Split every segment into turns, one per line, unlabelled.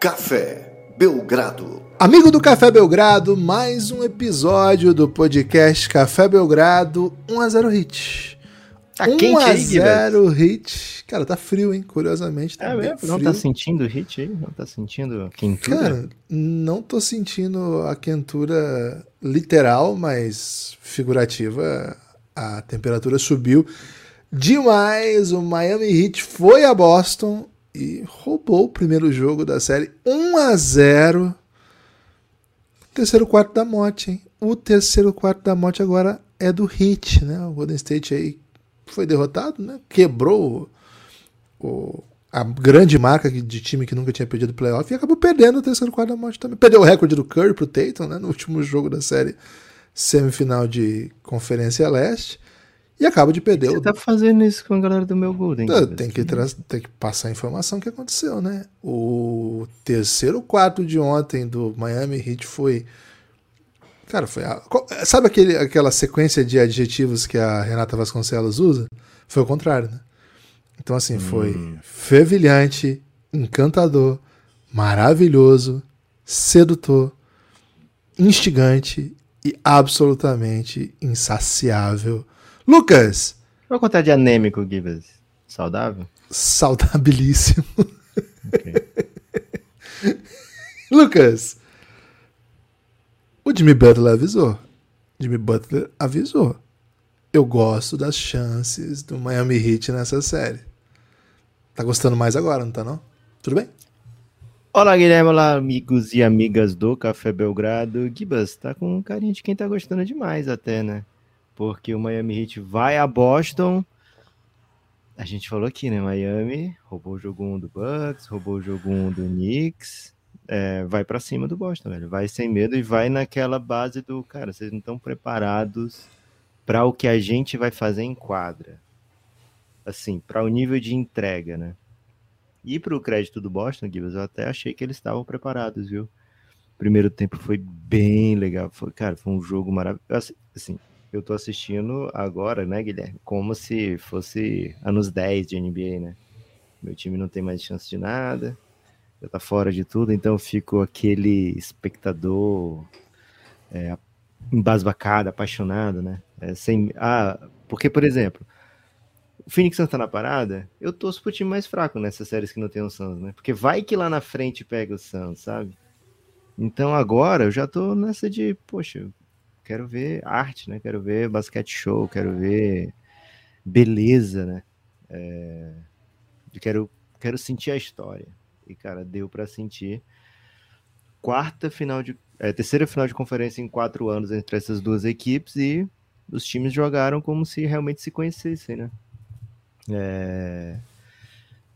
Café Belgrado.
Amigo do Café Belgrado, mais um episódio do podcast Café Belgrado 1x0 Hit.
Tá quente aí,
1x0 Hit. Cara, tá frio, hein? Curiosamente. Tá
É
bem
mesmo?
frio.
Não tá sentindo o hit aí? Não tá sentindo quentura?
Cara, não tô sentindo a quentura literal, mas figurativa. A temperatura subiu demais. O Miami Heat foi a Boston e roubou o primeiro jogo da série 1 a 0. Terceiro quarto da morte, hein? O terceiro quarto da morte agora é do Heat, né? O Golden State aí foi derrotado, né? Quebrou o, a grande marca de time que nunca tinha perdido playoff e acabou perdendo o terceiro quarto da morte também. Perdeu o recorde do Curry pro Tatum, né? No último jogo da série semifinal de Conferência Leste. E acaba de perder
Você
o
tá fazendo isso com a galera do meu Golden?
Tem que, tra- tem que passar a informação que aconteceu, né? O terceiro quarto de ontem do Miami Heat foi. Cara, foi. a- Sabe aquele, aquela sequência de adjetivos que a Renata Vasconcelos usa? Foi o contrário, né? Então, assim, foi fervilhante, encantador, maravilhoso, sedutor, instigante e absolutamente insaciável. Lucas,
Qual a quantidade de anêmico, Gibas? Saudável?
saudabilíssimo.
Ok.
Lucas, o Jimmy Butler avisou. Jimmy Butler avisou. Eu gosto das chances do Miami Heat nessa série. Tá gostando mais agora, não tá não? Tudo bem?
Olá, Guilherme. Olá, amigos e amigas do Café Belgrado. Gibas, tá com carinho de quem tá gostando demais até, né? Porque o Miami Heat vai a Boston. A gente falou aqui, né? Miami roubou o jogo 1 do Bucks, roubou o jogo 1 do Knicks. É, vai pra cima do Boston, velho. Vai sem medo e vai naquela base do, cara, vocês não estão preparados para o que a gente vai fazer em quadra. Assim, para o nível de entrega, né? E para o crédito do Boston, Gibbs, eu até achei que eles estavam preparados, viu? Primeiro tempo foi bem legal. Foi, cara, foi um jogo maravilhoso. Assim, eu tô assistindo agora, né, Guilherme? Como se fosse anos 10 de NBA, né? Meu time não tem mais chance de nada, já tá fora de tudo, então eu fico aquele espectador é, embasbacado, apaixonado, né? É, sem, ah, porque, por exemplo, o Phoenix Suns tá na parada, eu torço pro time mais fraco nessas séries que não tem o Suns, né? Porque vai que lá na frente pega o Suns, sabe? Então agora eu já tô nessa de, poxa, quero ver arte, né? Quero ver basquete show, quero ver beleza, né? É, quero, quero sentir a história. E, cara, deu pra sentir. Quarta final de. É, terceira final de conferência em quatro anos entre essas duas equipes e os times jogaram como se realmente se conhecessem, né? É,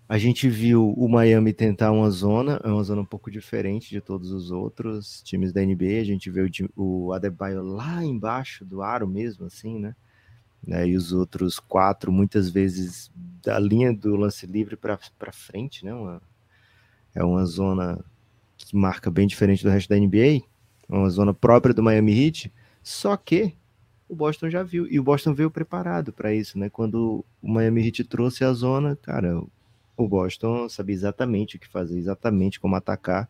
A gente viu o Miami tentar uma zona, é uma zona um pouco diferente de todos os outros times da NBA. A gente vê o, Adebayo lá embaixo do aro mesmo, assim, né? Né, E os outros quatro, muitas vezes, da linha do lance livre para frente, né? Uma, é uma zona que marca bem diferente do resto da NBA, uma zona própria do Miami Heat, só que o Boston já viu, e o Boston veio preparado para isso, né? Quando o Miami Heat trouxe a zona, cara, Boston sabia exatamente o que fazer, exatamente como atacar.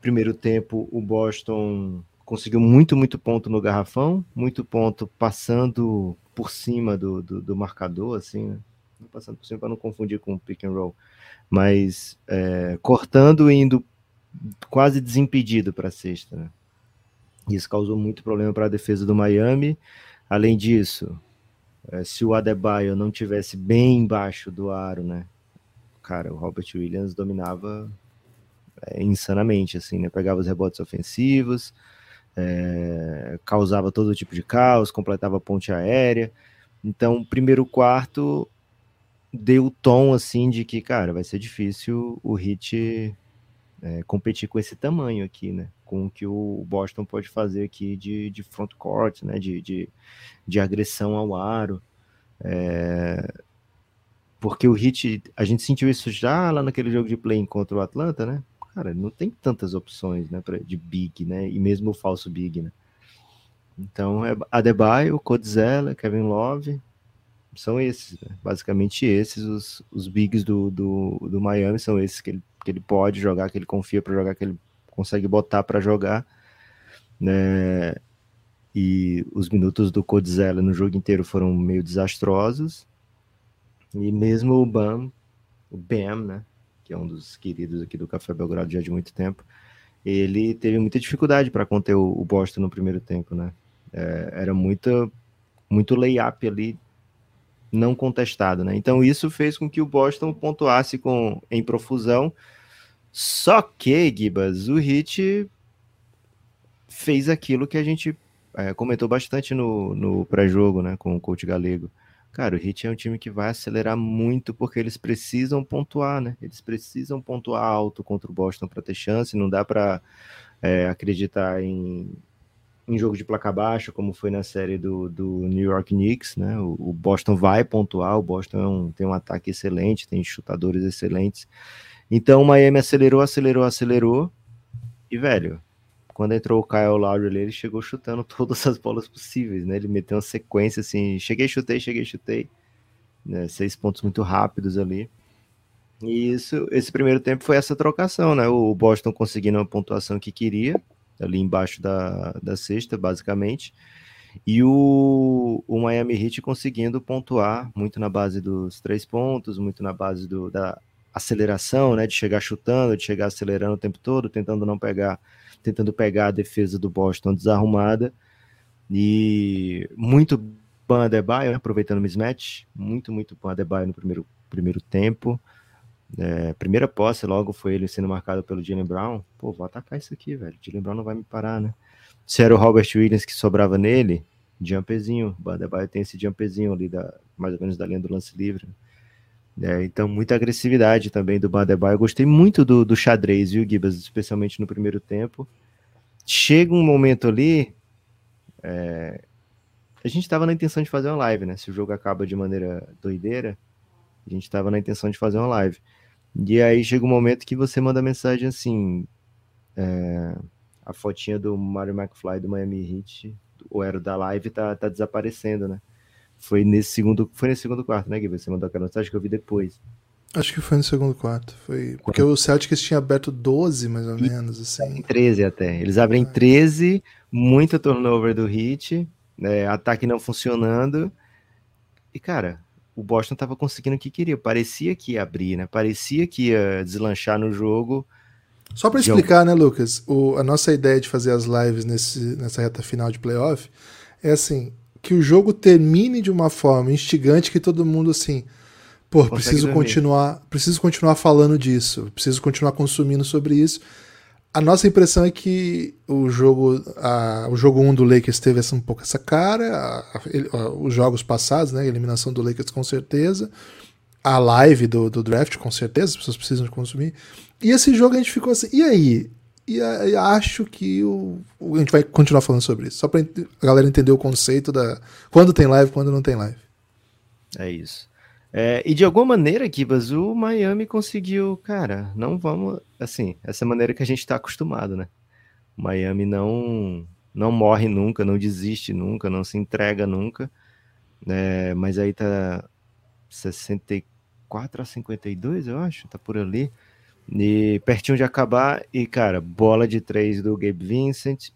Primeiro tempo, o Boston conseguiu muito, muito ponto no garrafão, muito ponto passando por cima do, do, do marcador, assim, né? Passando por cima para não confundir com o pick and roll, mas é, cortando e indo quase desimpedido para a cesta, né? Isso causou muito problema para a defesa do Miami. Além disso, eh, se o Adebayo não tivesse bem embaixo do aro, né? Cara, o Robert Williams dominava eh, insanamente, assim, né? Pegava os rebotes ofensivos, eh, causava todo tipo de caos, completava a ponte aérea. Então, primeiro quarto deu o tom, assim, de que, cara, vai ser difícil o Hit é, competir com esse tamanho aqui, né? Com o que o Boston pode fazer aqui de, de front court, né? De, de, de agressão ao aro. É, porque o Hit, a gente sentiu isso já lá naquele jogo de play contra o Atlanta, né? Cara, não tem tantas opções, né? pra- de big, né? E mesmo o falso big, né? Então é Adebayo, Codzella, Kevin Love, são esses, né? basicamente esses, os, os bigs do, do, do Miami são esses que ele, que ele pode jogar, que ele confia para jogar, que ele consegue botar para jogar, né? E os minutos do Codzella no jogo inteiro foram meio desastrosos. E mesmo o Bam, o Bam, né, que é um dos queridos aqui do Café Belgrado já de muito tempo, ele teve muita dificuldade para conter o, Boston no primeiro tempo, né? É, era muita, muito layup ali não contestado, né? Então isso fez com que o Boston pontuasse com em profusão. Só que, Gibas, o Hit fez aquilo que a gente é, comentou bastante no, no pré-jogo, né, com o coach galego. Cara, o Hit é um time que vai acelerar muito porque eles precisam pontuar, né? Eles precisam pontuar alto contra o Boston para ter chance. Não dá para é, acreditar em, em jogo de placa baixa, como foi na série do, do New York Knicks, né? O, o Boston vai pontuar, o Boston é um, tem um ataque excelente, tem chutadores excelentes. Então o Miami acelerou, acelerou, acelerou. E, velho, quando entrou o Kyle Lowry ali, ele chegou chutando todas as bolas possíveis, né? Ele meteu uma sequência assim, cheguei, chutei, cheguei, chutei, né? Seis pontos muito rápidos ali. E isso, esse primeiro tempo foi essa trocação, né? O Boston conseguindo uma pontuação que queria, ali embaixo da, da cesta, basicamente. E o, o Miami Heat conseguindo pontuar muito na base dos três pontos, muito na base do, da aceleração, né? De chegar chutando, de chegar acelerando o tempo todo, tentando não pegar tentando pegar a defesa do Boston desarrumada. E muito Ban Adebayo, aproveitando o mismatch, muito, muito Ban Adebayo no primeiro, primeiro tempo. É, primeira posse logo foi ele sendo marcado pelo Jalen Brown. Pô, vou atacar isso aqui, velho. Jalen Brown não vai me parar, né? Se era o Robert Williams que sobrava nele, jumperzinho. O Adebayo tem esse jumperzinho ali, da, mais ou menos da linha do lance livre. É, então, muita agressividade também do Badebaio. Eu gostei muito do, do xadrez, viu, Gibas? Especialmente no primeiro tempo. Chega um momento ali. É... A gente estava na intenção de fazer uma live, né? Se o jogo acaba de maneira doideira, a gente estava na intenção de fazer uma live. E aí chega um momento que você manda mensagem assim. É... A fotinha do Mario McFly do Miami Heat, ou era da live, tá, tá desaparecendo, né? Foi nesse segundo, foi nesse segundo quarto, né, Gui? Você mandou aquela mensagem que eu vi depois.
Acho que foi no segundo quarto. Foi porque o Celtics tinha aberto 12, mais ou menos, assim.
13 até. Eles abrem é. 13, muito turnover do Hit, né, ataque não funcionando. E, cara, o Boston tava conseguindo o que queria. Parecia que ia abrir, né? Parecia que ia deslanchar no jogo.
Só para explicar, né, Lucas? O, a nossa ideia de fazer as lives nesse, nessa reta final de playoff é assim: que o jogo termine de uma forma instigante que todo mundo assim, pô, Consegue preciso dormir. continuar, preciso continuar falando disso, preciso continuar consumindo sobre isso. A nossa impressão é que o jogo, a, o jogo 1 do Lakers teve essa, um pouco essa cara, a, a, os jogos passados, né, a eliminação do Lakers com certeza, a live do, do draft com certeza, as pessoas precisam de consumir. E esse jogo a gente ficou assim, e aí? E, acho que o, a gente vai continuar falando sobre isso. Só para a galera entender o conceito da quando tem live quando não tem live.
É isso. É, e de alguma maneira, Kibas, o Miami conseguiu, cara, não vamos, assim, essa maneira que a gente está acostumado, né? O Miami não, não morre nunca, não desiste nunca, não se entrega nunca, né? Mas aí tá 64 a 52, eu acho, tá por ali. E pertinho de acabar, e cara, bola de três do Gabe Vincent.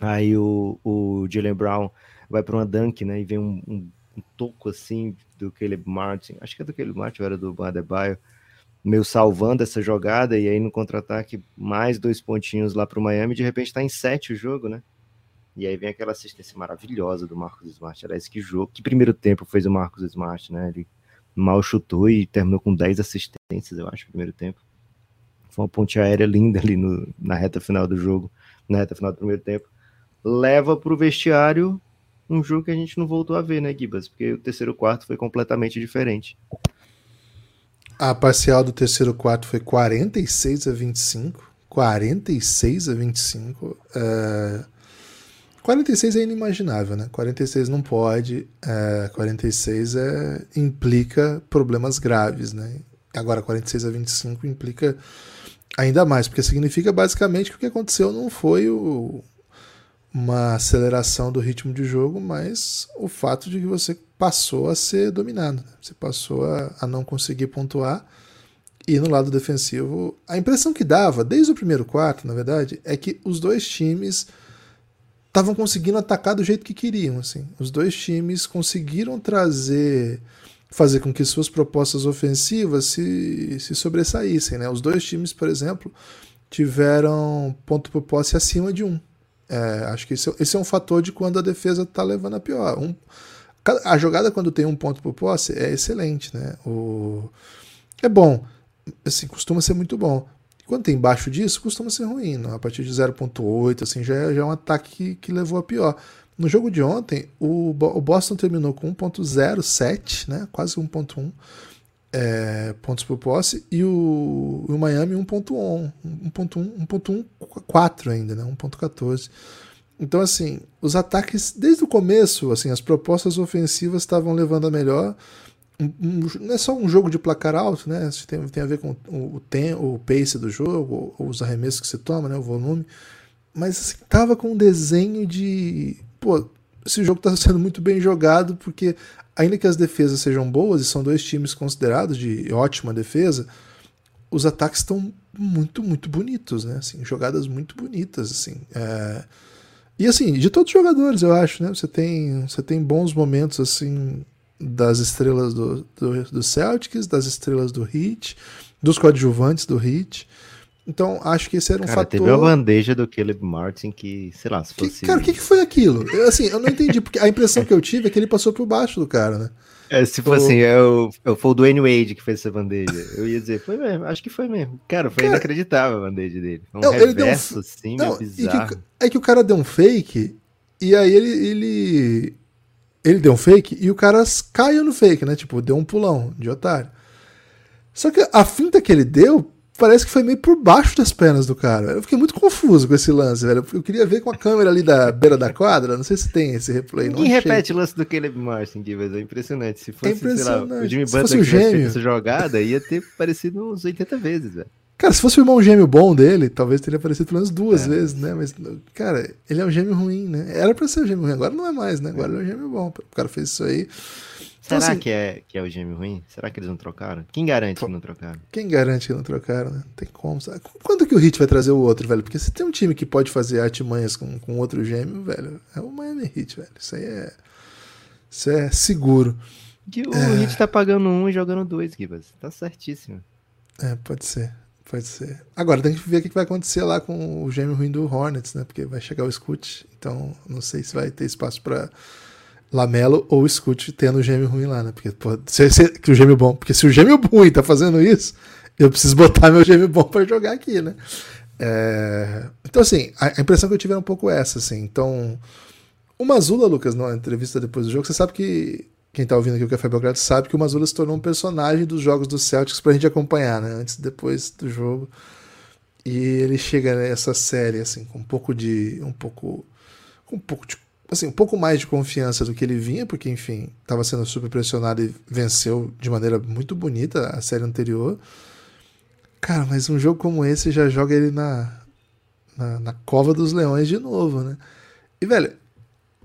Aí o, o Brown vai para uma dunk, né? E vem um, um, um, toco assim do Caleb Martin. Acho que é do Caleb Martin, era do Badebaio. Meio salvando essa jogada, e aí no contra-ataque, mais dois pontinhos lá para o Miami. De repente está em sete o jogo, né? E aí vem aquela assistência maravilhosa do Marcos Smart. Aliás, que jogo, que primeiro tempo fez o Marcos Smart, né? Ele mal chutou e terminou com 10 assistências, eu acho, no primeiro tempo. Foi uma ponte aérea linda ali no, na reta final do jogo, na reta final do primeiro tempo. Leva para o vestiário um jogo que a gente não voltou a ver, né, Gibas? Porque o terceiro quarto foi completamente diferente.
A parcial do terceiro quarto foi 46 a 25. 46 a 25. Uh, 46 é inimaginável, né? 46 não pode, é, 46 é, implica problemas graves, né? Agora, 46 a 25 implica ainda mais, porque significa basicamente que o que aconteceu não foi o, uma aceleração do ritmo de jogo, mas o fato de que você passou a ser dominado, né? você passou a, a não conseguir pontuar. E no lado defensivo, a impressão que dava, desde o primeiro quarto, na verdade, é que os dois times estavam conseguindo atacar do jeito que queriam. Assim. Os dois times conseguiram trazer, fazer com que suas propostas ofensivas se, se sobressaíssem. Né? Os dois times, por exemplo, tiveram ponto por posse acima de um. É, acho que esse, é, esse, é um fator de quando a defesa está levando a pior. Um, a jogada quando tem um ponto por posse é excelente, né? O, é bom, assim, costuma ser muito bom. Quando tem embaixo disso, costuma ser ruim. Não? A partir de 0.8, assim, já é, já é um ataque que, que, levou a pior. No jogo de ontem, o, o Boston terminou com 1.07, né? Quase 1.1 é, pontos por posse, e o, o Miami 1.1, 1.1, 1.14 ainda, né? 1.14. Então, assim, os ataques, desde o começo, assim, as propostas ofensivas estavam levando a melhor. Um, não é só um jogo de placar alto, né? Isso tem, tem a ver com o, tem, o pace do jogo, ou, os arremessos que você toma, né? O volume. Mas, assim, tava com um desenho de. Pô, esse jogo está sendo muito bem jogado, porque ainda que as defesas sejam boas, e são dois times considerados de ótima defesa, os ataques estão muito, muito bonitos, né? Assim, jogadas muito bonitas, assim. É... E assim, de todos os jogadores, eu acho, né? Você tem, você tem bons momentos, assim, das estrelas do, do, do Celtics, das estrelas do Heat, dos coadjuvantes do Heat. Então, acho que esse era um
cara,
fator.
Teve a bandeja do Caleb Martin que, sei lá, se
fosse. Que, cara, o que, que foi aquilo? Eu, assim, eu não entendi, porque a impressão que eu tive é que ele passou por baixo do cara, né?
É, se for assim, é o, é foi o Dwayne Wade que fez essa bandeja. Eu ia dizer, foi mesmo, acho que foi mesmo. Cara, foi cara, inacreditável a bandeja dele. Um não, reverso, um, assim, não, bizarro.
Que, é que o cara deu um fake, e aí ele, ele. Ele deu um fake e o cara caiu no fake, né? Tipo, deu um pulão de otário. Só que a finta que ele deu parece que foi meio por baixo das pernas do cara. Eu fiquei muito confuso com esse lance, velho. Eu queria ver com a câmera ali da beira da quadra. Não sei se tem esse replay.
Ninguém repete o lance do Caleb Martin, Givas. É impressionante. Se fosse, é impressionante. Lá, o Jimmy Butler o gêmeo. essa jogada, ia ter parecido uns 80 vezes, velho.
Cara, se fosse o irmão gêmeo bom dele, talvez teria aparecido pelo menos duas é, vezes, né? Mas, cara, ele é um gêmeo ruim, né? Era pra ser um gêmeo ruim, agora não é mais, né? Agora é. ele é um gêmeo bom. O cara fez isso aí.
Então, Será assim, que, é, que é o gêmeo ruim? Será que eles não trocaram? Quem garante que não trocaram?
Quem garante que não trocaram, né? Não tem como. Sabe? Quando que o Heat vai trazer o outro, velho? Porque se tem um time que pode fazer artimanhas com, com outro gêmeo, velho, é o Miami Heat, velho. Isso aí é. Isso é seguro.
o é... Heat tá pagando um e jogando dois, Gibas. Tá certíssimo.
É, pode ser. Pode ser. Agora tem que ver o que vai acontecer lá com o gêmeo ruim do Hornets, né? Porque vai chegar o Scoot. Então, não sei se vai ter espaço para Lamelo ou Scoot tendo o gêmeo ruim lá, né? Porque, se, que o gêmeo bom. Porque se o gêmeo ruim tá fazendo isso, eu preciso botar meu gêmeo bom para jogar aqui, né? É... Então, assim, a, impressão que eu tive é um pouco essa, assim. Então, o Mazula, Lucas, na entrevista depois do jogo, você sabe que. Quem tá ouvindo aqui o Café Belgrado sabe que o Mazula se tornou um personagem dos jogos do Celtics pra gente acompanhar, né? Antes e depois do jogo. E ele chega nessa série, assim, com um pouco de. um pouco. um pouco de assim, um pouco mais de confiança do que ele vinha, porque, enfim, estava sendo super pressionado e venceu de maneira muito bonita a série anterior. Cara, mas um jogo como esse já joga ele na, na, na cova dos leões de novo, né? E, velho,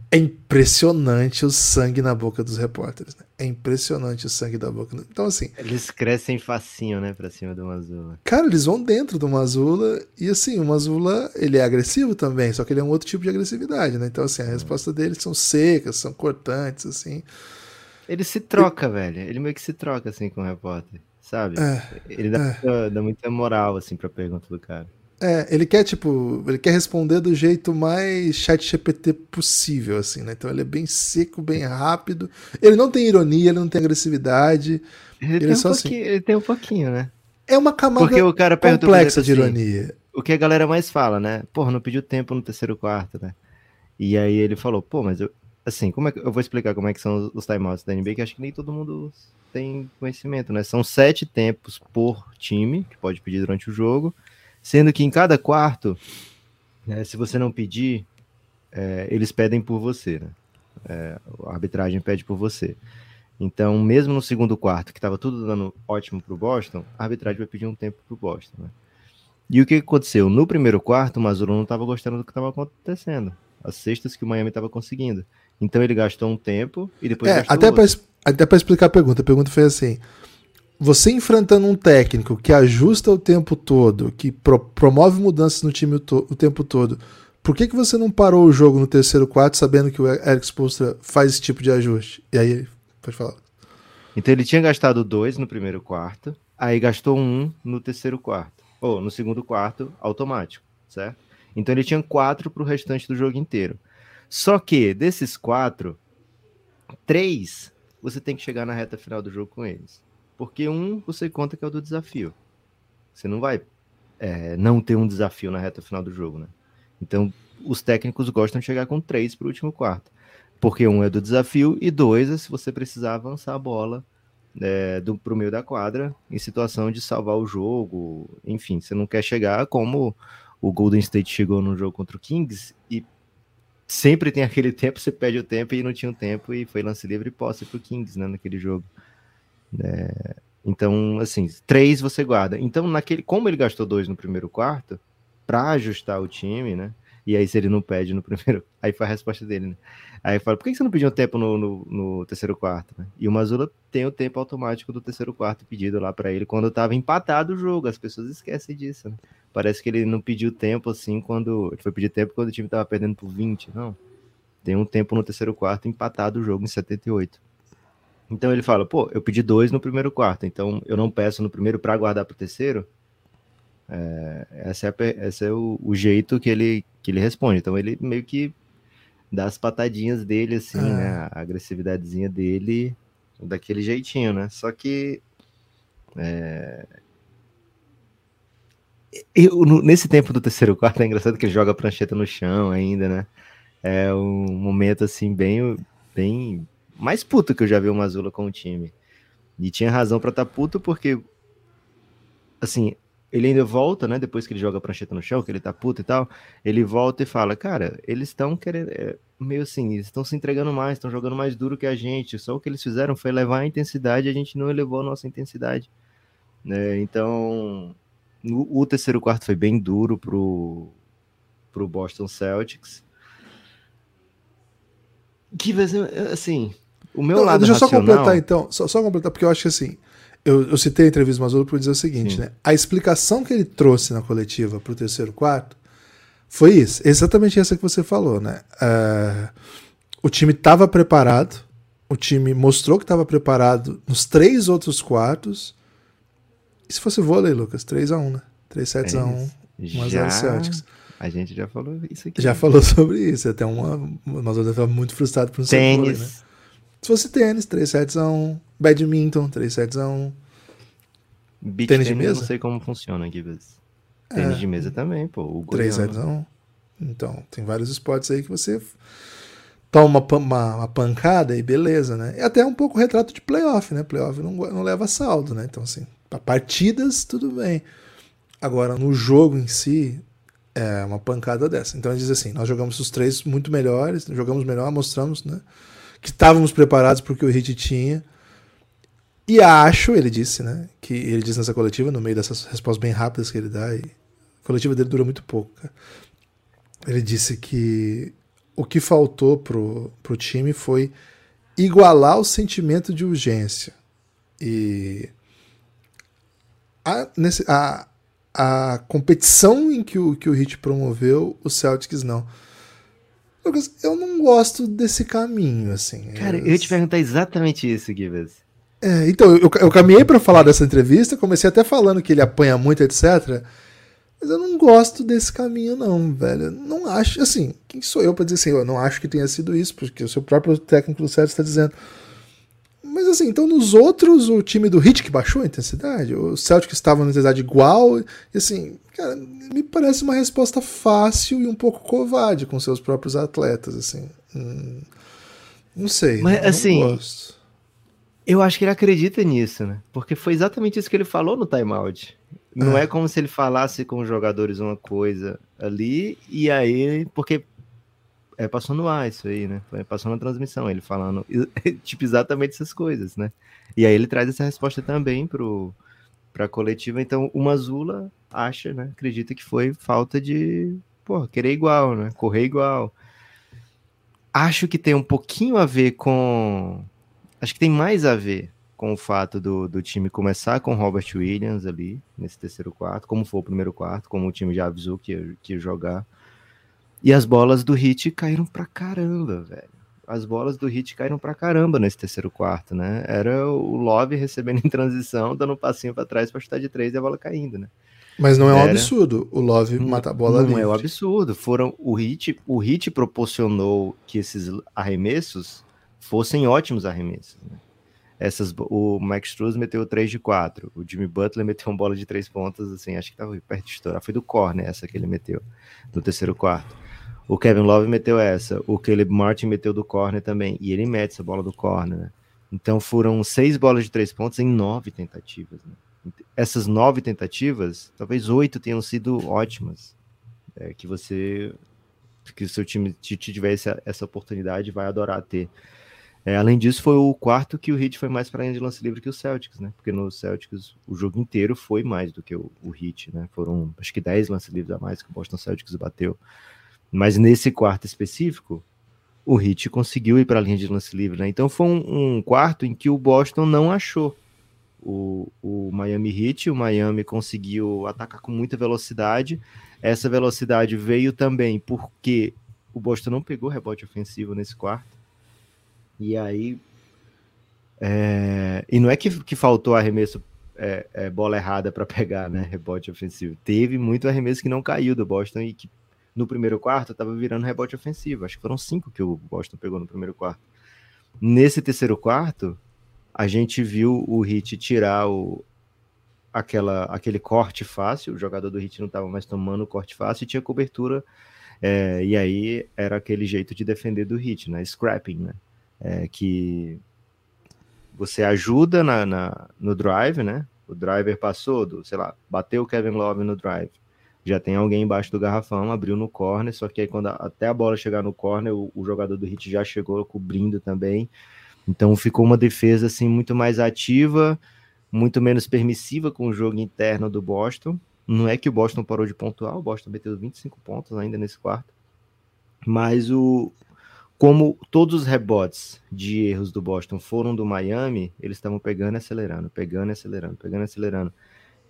é impressionante o sangue na boca dos repórteres, né? É impressionante o sangue da boca. Então, assim.
Eles crescem facinho, né, pra cima do Mazula.
Cara, eles vão dentro do Mazula. E, assim, o Mazula, ele é agressivo também, só que ele é um outro tipo de agressividade, né? Então, assim, a resposta deles são secas, são cortantes, assim.
Ele se troca, e... velho. Ele meio que se troca, assim, com o repórter, sabe? É, ele dá, é. muita, dá muita moral, assim, pra pergunta do cara.
É, ele quer, tipo, ele quer responder do jeito mais chat GPT possível, assim, né? Então ele é bem seco, bem rápido. Ele não tem ironia, ele não tem agressividade.
Ele, ele tem, um assim. ele tem um pouquinho, né?
É uma camada Porque o cara complexa de assim, ironia.
O que a galera mais fala, né? Porra, não pediu tempo no terceiro quarto, né? E aí ele falou, pô, mas eu, assim, como é que eu vou explicar como é que são os timeouts da NBA, que acho que nem todo mundo tem conhecimento, né? São sete tempos por time que pode pedir durante o jogo. Sendo que em cada quarto, né, se você não pedir, é, eles pedem por você, né? É, a arbitragem pede por você. Então, mesmo no segundo quarto, que estava tudo dando ótimo para o Boston, a arbitragem vai pedir um tempo para o Boston. Né? E o que aconteceu? No primeiro quarto, o Mazuro não estava gostando do que estava acontecendo. as cestas que o Miami estava conseguindo. Então ele gastou um tempo e depois
é, até para até para explicar a pergunta, a pergunta foi assim: você enfrentando um técnico que ajusta o tempo todo, que pro, promove mudanças no time o, o, tempo todo, por que, que você não parou o jogo no terceiro quarto sabendo que o Eric Spoelstra faz esse tipo de ajuste? E aí, pode falar.
Então ele tinha gastado dois no primeiro quarto, aí gastou um no terceiro quarto, ou no segundo quarto, automático, certo? Então ele tinha quatro para o restante do jogo inteiro. Só que desses quatro, três você tem que chegar na reta final do jogo com eles. Porque um você conta que é o do desafio. Você não vai é, não ter um desafio na reta final do jogo, né? Então os técnicos gostam de chegar com três para o último quarto. Porque um é do desafio e dois é se você precisar avançar a bola é, para o meio da quadra em situação de salvar o jogo. Enfim, você não quer chegar como o Golden State chegou no jogo contra o Kings e sempre tem aquele tempo, você pede o tempo e não tinha um tempo e foi lance livre e posse pro Kings, né, naquele jogo. É, então, assim, três você guarda. Então, naquele, como ele gastou dois no primeiro quarto, para ajustar o time, né? E aí, se ele não pede no primeiro, aí foi a resposta dele, né? Aí fala, por que você não pediu tempo no, no, no terceiro quarto? Né? E o Mazula tem o tempo automático do terceiro quarto pedido lá para ele quando estava empatado o jogo. As pessoas esquecem disso, né? Parece que ele não pediu tempo assim quando. Ele foi pedir tempo quando o time estava perdendo por 20, não. Tem um tempo no terceiro quarto empatado o jogo em 78. Então ele fala, pô, eu pedi dois no primeiro quarto, então eu não peço no primeiro para guardar para o terceiro. É, essa é, esse é o, o, jeito que ele, que ele responde. Então ele meio que dá as patadinhas dele, assim, ah. né? A agressividadezinha dele, daquele jeitinho, né? Só que. É... Eu, nesse tempo do terceiro quarto é engraçado que ele joga a prancheta no chão ainda, né? É um momento assim bem, bem mais puto que eu já vi o Mazula com o time. E tinha razão para estar tá puto porque assim, ele ainda volta, né? Depois que ele joga a prancheta no chão, que ele tá puto e tal, ele volta e fala, cara, eles estão querendo. É, meio assim, eles estão se entregando mais, estão jogando mais duro que a gente. Só o que eles fizeram foi levar a intensidade, a gente não elevou a nossa intensidade. Né? Então, o, o terceiro quarto foi bem duro pro, pro Boston Celtics. Que assim, o meu lado
Deixa
eu só
completar então, só, só completar, porque eu acho que assim, eu, eu citei a entrevista do Mazolo para dizer o seguinte, Sim. né? A explicação que ele trouxe na coletiva para o terceiro quarto foi isso, exatamente essa que você falou, né? Uh, o time estava preparado, o time mostrou que estava preparado nos três outros quartos. E se fosse vôlei, Lucas? 3x1, né? 3 sets é a 1, 1x0 Celtics.
A gente já falou isso aqui.
Já falou sobre isso. Até uma. Mazolo estava muito frustrado por não
ser vôlei, né?
Se fosse tênis, 3 sets a 1. Badminton, 3 sets a 1.
Beach tênis, de mesa? Eu não sei como funciona aqui. Tênis é, de mesa também, pô. O
3 sets a 1. Então, tem vários esportes aí que você toma uma, uma, uma, pancada e beleza, né? É até um pouco retrato de playoff, né? Playoff não, não leva saldo, né? Então, assim, para partidas, tudo bem. Agora, no jogo em si, é uma pancada dessa. Então, ele diz assim: nós jogamos os três muito melhores, jogamos melhor, mostramos, né? Que estávamos preparados porque o Hit tinha. E acho, ele disse, né? Que ele disse nessa coletiva, no meio dessas respostas bem rápidas que ele dá, e a coletiva dele dura muito pouco. Cara. Ele disse que o que faltou pro, pro time foi igualar o sentimento de urgência. E a, nesse, a, a competição em que o, que o Hit promoveu, o Celtics não. Lucas, eu não gosto desse caminho, assim.
Cara, eu ia te perguntar exatamente isso, Gibbs.
É, então, eu, eu caminhei para falar dessa entrevista, comecei até falando que ele apanha muito, etc. Mas eu não gosto desse caminho, não, velho. Não acho, assim, quem sou eu para dizer assim, eu não acho que tenha sido isso, porque o seu próprio técnico do Celtics está dizendo. Mas assim, então nos outros, o time do Hit que baixou a intensidade, o Celtic estava na intensidade igual, e assim, cara, me parece uma resposta fácil e um pouco covarde com seus próprios atletas, assim. Hum, não sei.
Mas
não
assim, gosto. eu acho que ele acredita nisso, né? Porque foi exatamente isso que ele falou no timeout. Não é. é como se ele falasse com os jogadores uma coisa ali, e aí, porque é, passou no ar isso aí, né? Passou na transmissão, ele falando tipo exatamente essas coisas, né? E aí ele traz essa resposta também pro para coletiva. Então, o Mazula acha, né? Acredita que foi falta de, pô, querer igual, né? Correr igual. acho que tem um pouquinho a ver com. Acho que tem mais a ver com o fato do, do time começar com Robert Williams ali, nesse terceiro quarto, como foi o primeiro quarto, como o time já avisou que ia, que ia jogar. E as bolas do Hit caíram pra caramba, velho. As bolas do Hit caíram pra caramba nesse terceiro quarto, né? Era o Love recebendo em transição, dando um passinho para trás para chutar de três e a bola caindo, né?
Mas não é um Era... absurdo o Love matar a bola
Não livre. é um absurdo. Foram o Hit, o Hit proporcionou que esses arremessos fossem ótimos arremessos, né? Essas, o Max Struz meteu 3 de 4, o Jimmy Butler meteu uma bola de 3 pontas, assim, acho que tava perto de estourar. Foi do corner essa que ele meteu, no terceiro quarto. O Kevin Love meteu essa, o Caleb Martin meteu do corner também, e ele mete essa bola do corner, né? Então foram seis bolas de três pontos em nove tentativas. Né? Essas nove tentativas, talvez oito tenham sido ótimas. É, que você, que o seu time te, te essa, essa oportunidade, vai adorar ter. É, além disso, foi o quarto que o Heat foi mais para linha de lance livre que o Celtics, né? Porque no Celtics o jogo inteiro foi mais do que o, o Heat, né? Foram acho que 10 lances livres a mais que o Boston Celtics bateu. Mas nesse quarto específico, o Heat conseguiu ir para a linha de lance livre, né? Então foi um, um, quarto em que o Boston não achou o, o Miami Heat, o Miami conseguiu atacar com muita velocidade. Essa velocidade veio também porque o Boston não pegou rebote ofensivo nesse quarto e aí. É, e não é que, que faltou arremesso, é, é, bola errada para pegar, né? Rebote ofensivo. Teve muito arremesso que não caiu do Boston e que no primeiro quarto estava virando rebote ofensivo. Acho que foram cinco que o Boston pegou no primeiro quarto. Nesse terceiro quarto, a gente viu o Hit tirar o, aquela, aquele corte fácil. O jogador do Hit não estava mais tomando o corte fácil e tinha cobertura. É, e aí era aquele jeito de defender do Hit, né? Scrapping, né? é, que você ajuda na, na, no drive, né? O driver passou, do, sei lá, bateu o Kevin Love no drive. Já tem alguém embaixo do garrafão, abriu no corner, só que aí quando a, até a bola chegar no corner, o, o, jogador do Hit já chegou cobrindo também. Então ficou uma defesa assim muito mais ativa, muito menos permissiva com o jogo interno do Boston. Não é que o Boston parou de pontuar, o Boston meteu 25 pontos ainda nesse quarto. Mas o, como todos os rebotes de erros do Boston foram do Miami, eles estavam pegando e acelerando, pegando e acelerando, pegando e acelerando.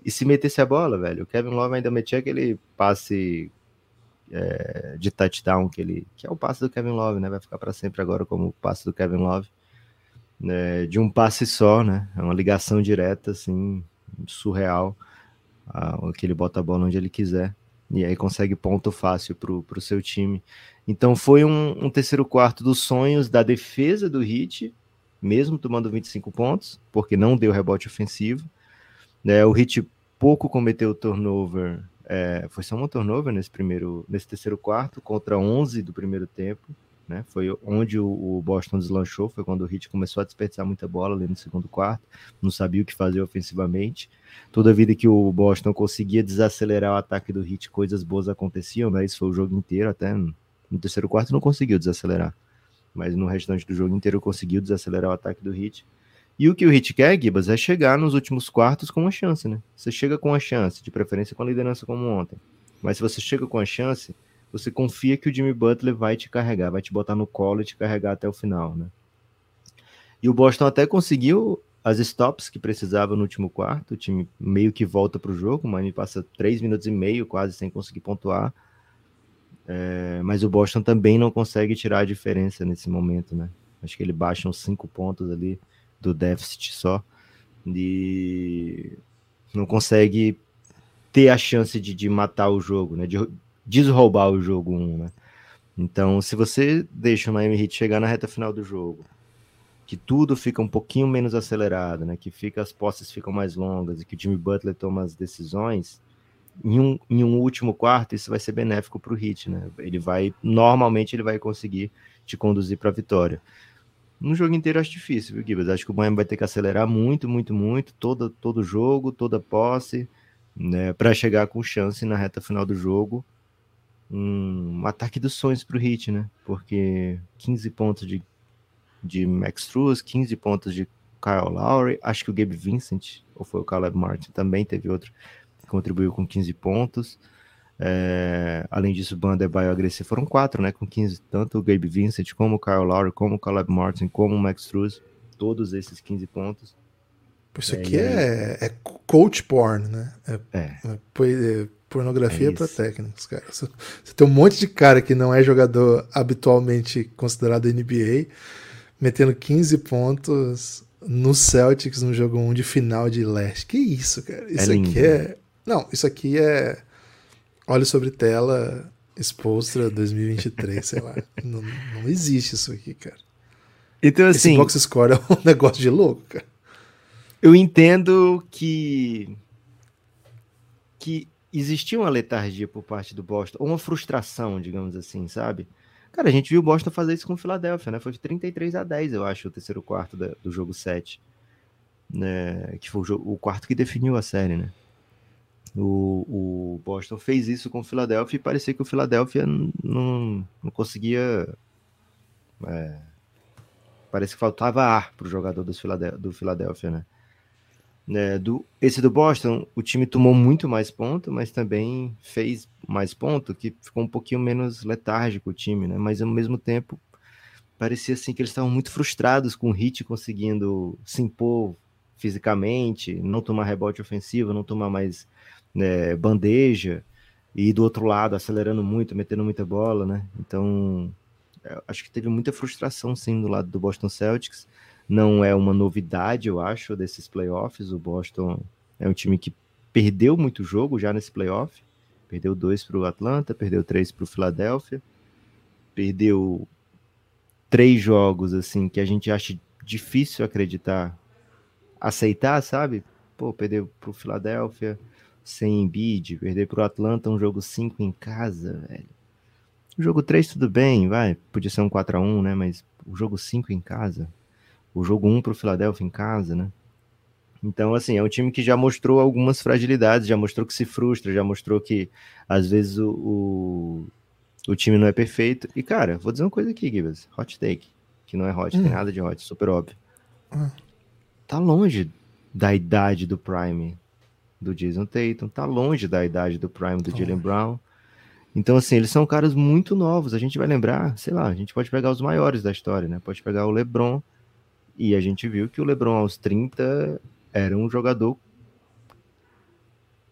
E se metesse a bola, velho, o Kevin Love ainda metia aquele passe é, de touchdown que ele, que é o passe do Kevin Love, né? Vai ficar para sempre agora como o passe do Kevin Love, né? de um passe só, né? É uma ligação direta, assim, surreal. Ah, que ele bota a bola onde ele quiser e aí consegue ponto fácil para o seu time. Então foi um, um, terceiro quarto dos sonhos da defesa do Hit, mesmo tomando 25 pontos, porque não deu rebote ofensivo. Né, o Hit pouco cometeu turnover, é, foi só um turnover nesse primeiro, nesse terceiro quarto contra 11 do primeiro tempo. Né? Foi onde o, o, Boston deslanchou, foi quando o Heat começou a desperdiçar muita bola ali no segundo quarto, não sabia o que fazer ofensivamente. Toda vida que o Boston conseguia desacelerar o ataque do Heat, coisas boas aconteciam, né? Isso foi o jogo inteiro, até no terceiro quarto não conseguiu desacelerar, mas no restante do jogo inteiro conseguiu desacelerar o ataque do Heat. E o que o Heat quer, Gibas, é chegar nos últimos quartos com uma chance, né? Você chega com uma chance, de preferência com a liderança como ontem. Mas se você chega com a chance, você confia que o Jimmy Butler vai te carregar, vai te botar no colo e te carregar até o final, né? E o Boston até conseguiu as stops que precisava no último quarto, o time meio que volta para o jogo, o Miami passa três minutos e meio quase sem conseguir pontuar, é, mas o Boston também não consegue tirar a diferença nesse momento, né? Acho que ele baixa uns cinco pontos ali do déficit só, e não consegue ter a chance de, de matar o jogo, né? De, desroubar o jogo 1, né? Então, se você deixa o Miami Heat chegar na reta final do jogo, que tudo fica um pouquinho menos acelerado, né? Que fica as posses ficam mais longas e que o Jimmy Butler toma as decisões, em um, em um último quarto isso vai ser benéfico para o Heat, né? Ele vai normalmente ele vai conseguir te conduzir para a vitória. No jogo inteiro acho difícil, viu, Gibbs? Acho que o Miami vai ter que acelerar muito, muito, muito todo todo jogo, toda posse, né? Para chegar com chance na reta final do jogo um, ataque dos sonhos para o Heat, né? Porque 15 pontos de, de Max Struz, 15 pontos de Kyle Lowry, acho que o Gabe Vincent, ou foi o Caleb Martin, também teve outro que contribuiu com 15 pontos. É, além disso, o Banda e Agressivo foram quatro, né? Com 15. Tanto o Gabe Vincent, como o Kyle Lowry, como o Caleb Martin, como o Max Struz. Todos esses 15 pontos.
Isso é, aqui é, é, coach porn, né? É, é. é pornografia para técnicos, cara. Você tem um monte de cara que não é jogador habitualmente considerado NBA, metendo 15 pontos no Celtics no jogo 1 de final de leste. Que isso, cara? Isso aqui é. Não, isso aqui é Olho sobre tela, Expostra 2023, sei lá. Não, não existe isso aqui, cara.
Então, assim. Esse
box score é um negócio de louco, cara.
Eu entendo que. que existia uma letargia por parte do Boston, ou uma frustração, digamos assim, sabe? Cara, a gente viu o Boston fazer isso com o Philadelphia, né? Foi de 33 a 10, eu acho, o terceiro quarto do jogo 7. Né? Que foi o, jogo, o quarto que definiu a série, né? O, o Boston fez isso com o Philadelphia e parecia que o Philadelphia não, não conseguia. É, parece que faltava ar para o jogador do Philadelphia, do Philadelphia né? É, do, esse do Boston, o time tomou muito mais ponto, mas também fez mais ponto, que ficou um pouquinho menos letárgico o time, né? Mas ao mesmo tempo parecia assim que eles estavam muito frustrados com o Hit conseguindo se impor fisicamente, não tomar rebote ofensivo, não tomar mais né, bandeja, e do outro lado acelerando muito, metendo muita bola, né? Então, é, acho que teve muita frustração sim do lado do Boston Celtics. Não é uma novidade, eu acho, desses playoffs. O Boston é um time que perdeu muito jogo já nesse playoff. Perdeu dois para o Atlanta, perdeu três para o Philadelphia, perdeu três jogos assim que a gente acha difícil acreditar, aceitar, sabe? Pô, perdeu para o Philadelphia, sem Embiid, perder para o Atlanta um jogo 5 em casa, velho. O jogo 3 tudo bem, vai, podia ser um 4 a 1 né, mas o jogo 5 em casa, o jogo 1 para o Philadelphia em casa, né? Então, assim, é um time que já mostrou algumas fragilidades, já mostrou que se frustra, já mostrou que às vezes o, o, o time não é perfeito. E, cara, vou dizer uma coisa aqui, Gibbs, hot take, que não é hot, hum. tem nada de hot, super óbvio. Hum. Tá longe da idade do Prime do Jason Tatum, tá longe da idade do prime do oh. Jalen Brown. Então, assim, eles são caras muito novos. A gente vai lembrar, sei lá, a gente pode pegar os maiores da história, né? Pode pegar o LeBron, e a gente viu que o LeBron aos 30 era um jogador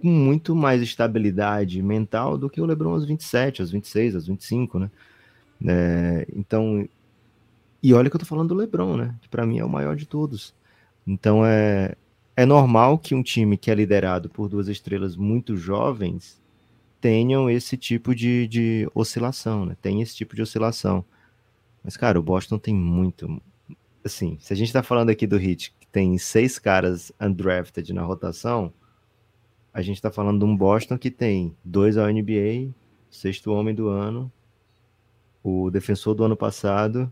com muito mais estabilidade mental do que o LeBron aos 27, aos 26, aos 25, né? É, então, e olha que eu tô falando do LeBron, né? Que para mim é o maior de todos. Então é, é normal que um time que é liderado por duas estrelas muito jovens tenham esse tipo de, de oscilação, né? Tem esse tipo de oscilação. Mas, cara, o Boston tem muito. Assim, se a gente tá falando aqui do Hit, que tem seis caras undrafted na rotação, a gente tá falando de um Boston que tem dois ao NBA, sexto homem do ano, o defensor do ano passado,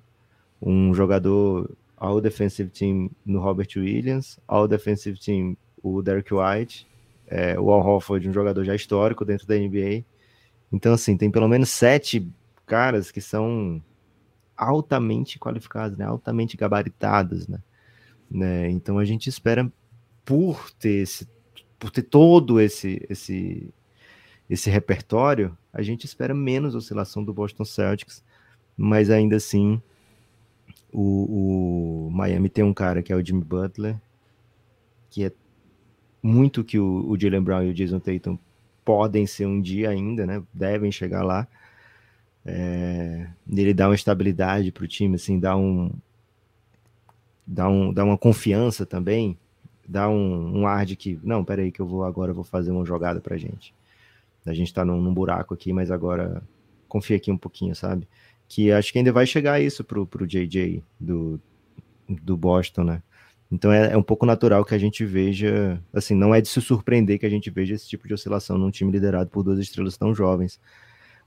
um jogador All Defensive Team no Robert Williams, All Defensive Team o Derek White, é, o Al Horford, um jogador já histórico dentro da NBA. Então, assim, tem pelo menos sete caras que são altamente qualificados, né? altamente gabaritados, né? né? Então a gente espera por ter esse, por ter todo esse esse esse repertório, a gente espera menos oscilação do Boston Celtics, mas ainda assim o, o, Miami tem um cara que é o Jimmy Butler, que é muito que o, o Jalen Brown e o Jason Tatum podem ser um dia ainda, né? Devem chegar lá. É, ele dá uma estabilidade para o time, assim, dá um, dá um, dá uma confiança também, dá um, um ar de que não, peraí que eu vou agora eu vou fazer uma jogada para gente. A gente está num, num buraco aqui, mas agora confia aqui um pouquinho, sabe? Que acho que ainda vai chegar isso pro, pro JJ do, do Boston, né? Então é, é, um pouco natural que a gente veja, assim, não é de se surpreender que a gente veja esse tipo de oscilação num time liderado por duas estrelas tão jovens.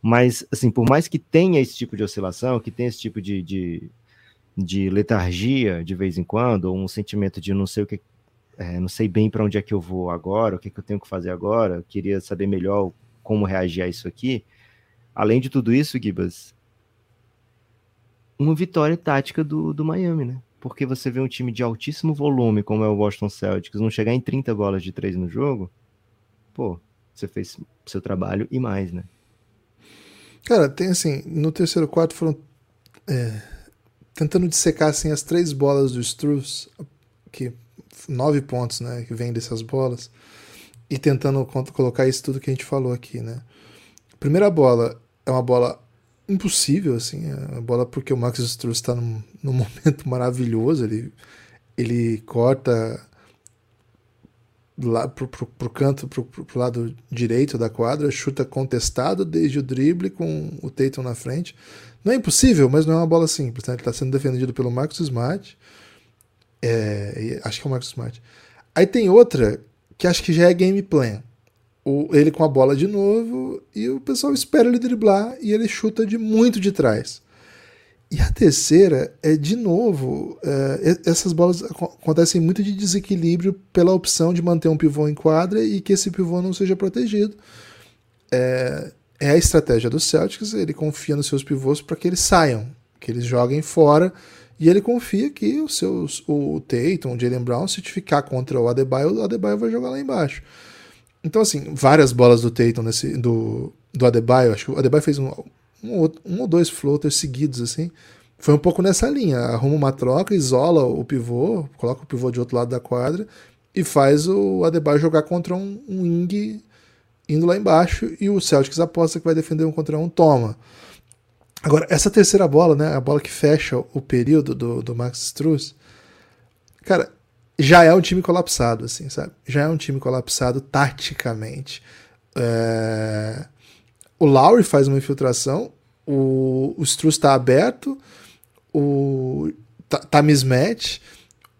Mas, assim, por mais que tenha esse tipo de oscilação, que tenha esse tipo de, de, de letargia de vez em quando, ou um sentimento de não sei o que, é, não sei bem para onde é que eu vou agora, o que, que eu tenho que fazer agora, queria saber melhor como reagir a isso aqui. Além de tudo isso, Gibas, uma vitória tática do, do Miami, né? Porque você vê um time de altíssimo volume, como é o Boston Celtics, não chegar em 30 bolas de três no jogo, pô, você fez seu trabalho e mais, né?
Cara, tem assim, no terceiro quarto foram é, tentando dissecar assim, as três bolas do Struz, que nove pontos, né, que vem dessas bolas, e tentando colocar isso tudo que a gente falou aqui, né. Primeira bola é uma bola impossível, assim, uma bola porque o Max Struz está num, num momento maravilhoso, ele, ele corta lá pro, pro, pro canto, pro, pro, lado direito da quadra, chuta contestado desde o drible com o Tatum na frente. Não é impossível, mas não é uma bola simples. Né? Ele está sendo defendido pelo Marcus Smart. É, acho que é o Marcus Smart. Aí tem outra que acho que já é game plan. O, ele com a bola de novo e o pessoal espera ele driblar e ele chuta de muito de trás. E a terceira é, de novo, é, essas bolas acontecem muito de desequilíbrio pela opção de manter um pivô em quadra e que esse pivô não seja protegido. É, é a estratégia do Celtics, ele confia nos seus pivôs para que eles saiam, que eles joguem fora, e ele confia que os seus, o Tatum, o Jalen Brown, se ficar contra o Adebayo, o Adebayo vai jogar lá embaixo. Então, assim, várias bolas do Tatum, nesse, do, do Adebayo, acho que o Adebayo fez um, um, um ou dois floaters seguidos, assim. Foi um pouco nessa linha. Arruma uma troca, isola o pivô, coloca o pivô de outro lado da quadra e faz o Adebayo jogar contra um, um wing indo lá embaixo e o Celtics aposta que vai defender um contra um, toma. Agora, essa terceira bola, né, a bola que fecha o período do, do Max Struz, cara, já é um time colapsado, assim, sabe? Já é um time colapsado taticamente. É... O Lowry faz uma infiltração, o, o Struz está aberto, o tá, tá mismatch,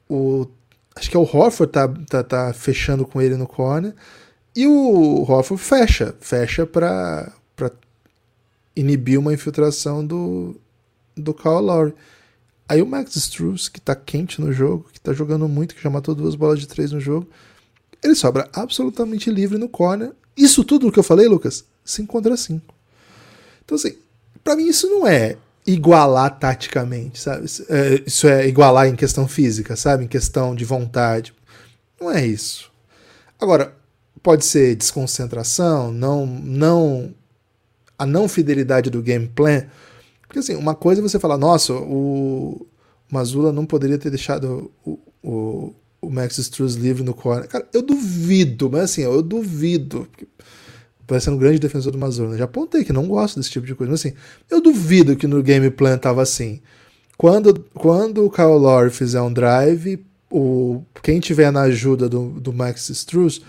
o acho que é o Horford tá, tá, tá fechando com ele no corner, e o Horford fecha, fecha para inibir uma infiltração do, do Kyle Lowry. Aí o Max Struz, que tá quente no jogo, que tá jogando muito, que já matou duas bolas de três no jogo, ele sobra absolutamente livre no corner. Isso tudo que eu falei, Lucas, 5 contra 5. Então, assim, para mim isso não é igualar taticamente, sabe? É, isso é igualar em questão física, sabe? Em questão de vontade. Não é isso. Agora, pode ser desconcentração, não, não a não fidelidade do game plan. Porque assim, uma coisa é você falar, nossa, o Mazula não poderia ter deixado o, o, o Max Struz livre no corner. Cara, eu duvido, mas assim, eu duvido. Parecendo um grande defensor do Mazula. Né? Já apontei que não gosto desse tipo de coisa. Mas assim, eu duvido que no game plan tava assim. Quando, quando o Kyle Lowry fizer um drive, o, quem tiver na ajuda do, do Max Struz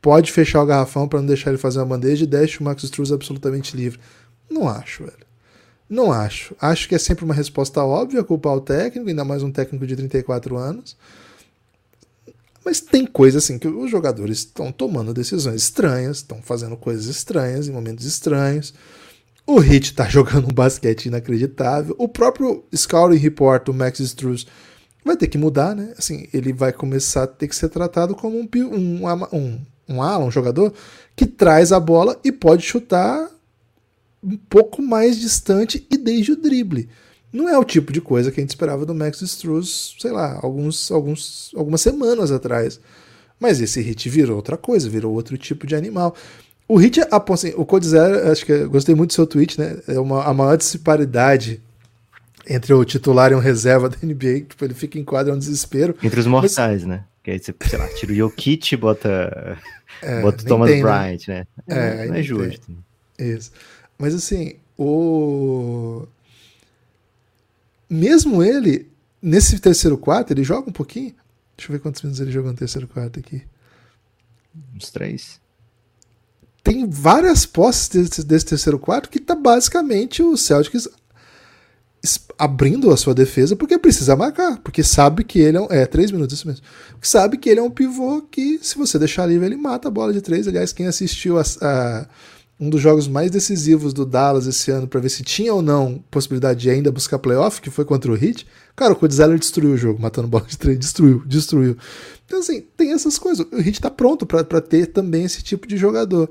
pode fechar o garrafão para não deixar ele fazer uma bandeja e deixa o Max Struz absolutamente livre. Não acho, velho. Não acho. Acho que é sempre uma resposta óbvia culpar o técnico, ainda mais um técnico de 34 anos. Mas tem coisa assim que os jogadores estão tomando decisões estranhas, estão fazendo coisas estranhas em momentos estranhos. O Hit está jogando um basquete inacreditável. O próprio Scouting Report, o Max Struz, vai ter que mudar, né? Assim, ele vai começar a ter que ser tratado como um, um, um um ala, um jogador, que traz a bola e pode chutar um pouco mais distante e desde o drible. Não é o tipo de coisa que a gente esperava do Max Struz, sei lá, alguns, alguns, algumas semanas atrás. Mas esse hit virou outra coisa, virou outro tipo de animal. O hit, assim, o Code Zero, acho que eu gostei muito do seu tweet, né? É uma, a maior disparidade entre o titular e um reserva da NBA. Tipo, ele fica em quadra, é um desespero.
Entre os mortais, Mas... né? Que aí você, sei lá, tira o Jokic e bota, é, bota o Thomas tem, né? Bryant, né? né? É, não é justo.
Tem. Isso. Mas assim, o. Mesmo ele, nesse terceiro quarto, ele joga um pouquinho. Deixa eu ver quantos minutos ele jogou no terceiro quarto aqui.
Uns três.
Tem várias posses desse, desse terceiro quarto que tá basicamente o Celtics abrindo a sua defesa porque precisa marcar, porque sabe que ele é um, é três minutos isso mesmo, sabe que ele é um pivô que se você deixar livre ele mata a bola de três. Aliás, quem assistiu a, a um dos jogos mais decisivos do Dallas esse ano para ver se tinha ou não possibilidade de ainda buscar playoff, que foi contra o Heat, cara, o Cody Zeller destruiu o jogo, matando bola de três, destruiu, destruiu. Então assim, tem essas coisas. O Heat tá pronto para ter também esse tipo de jogador.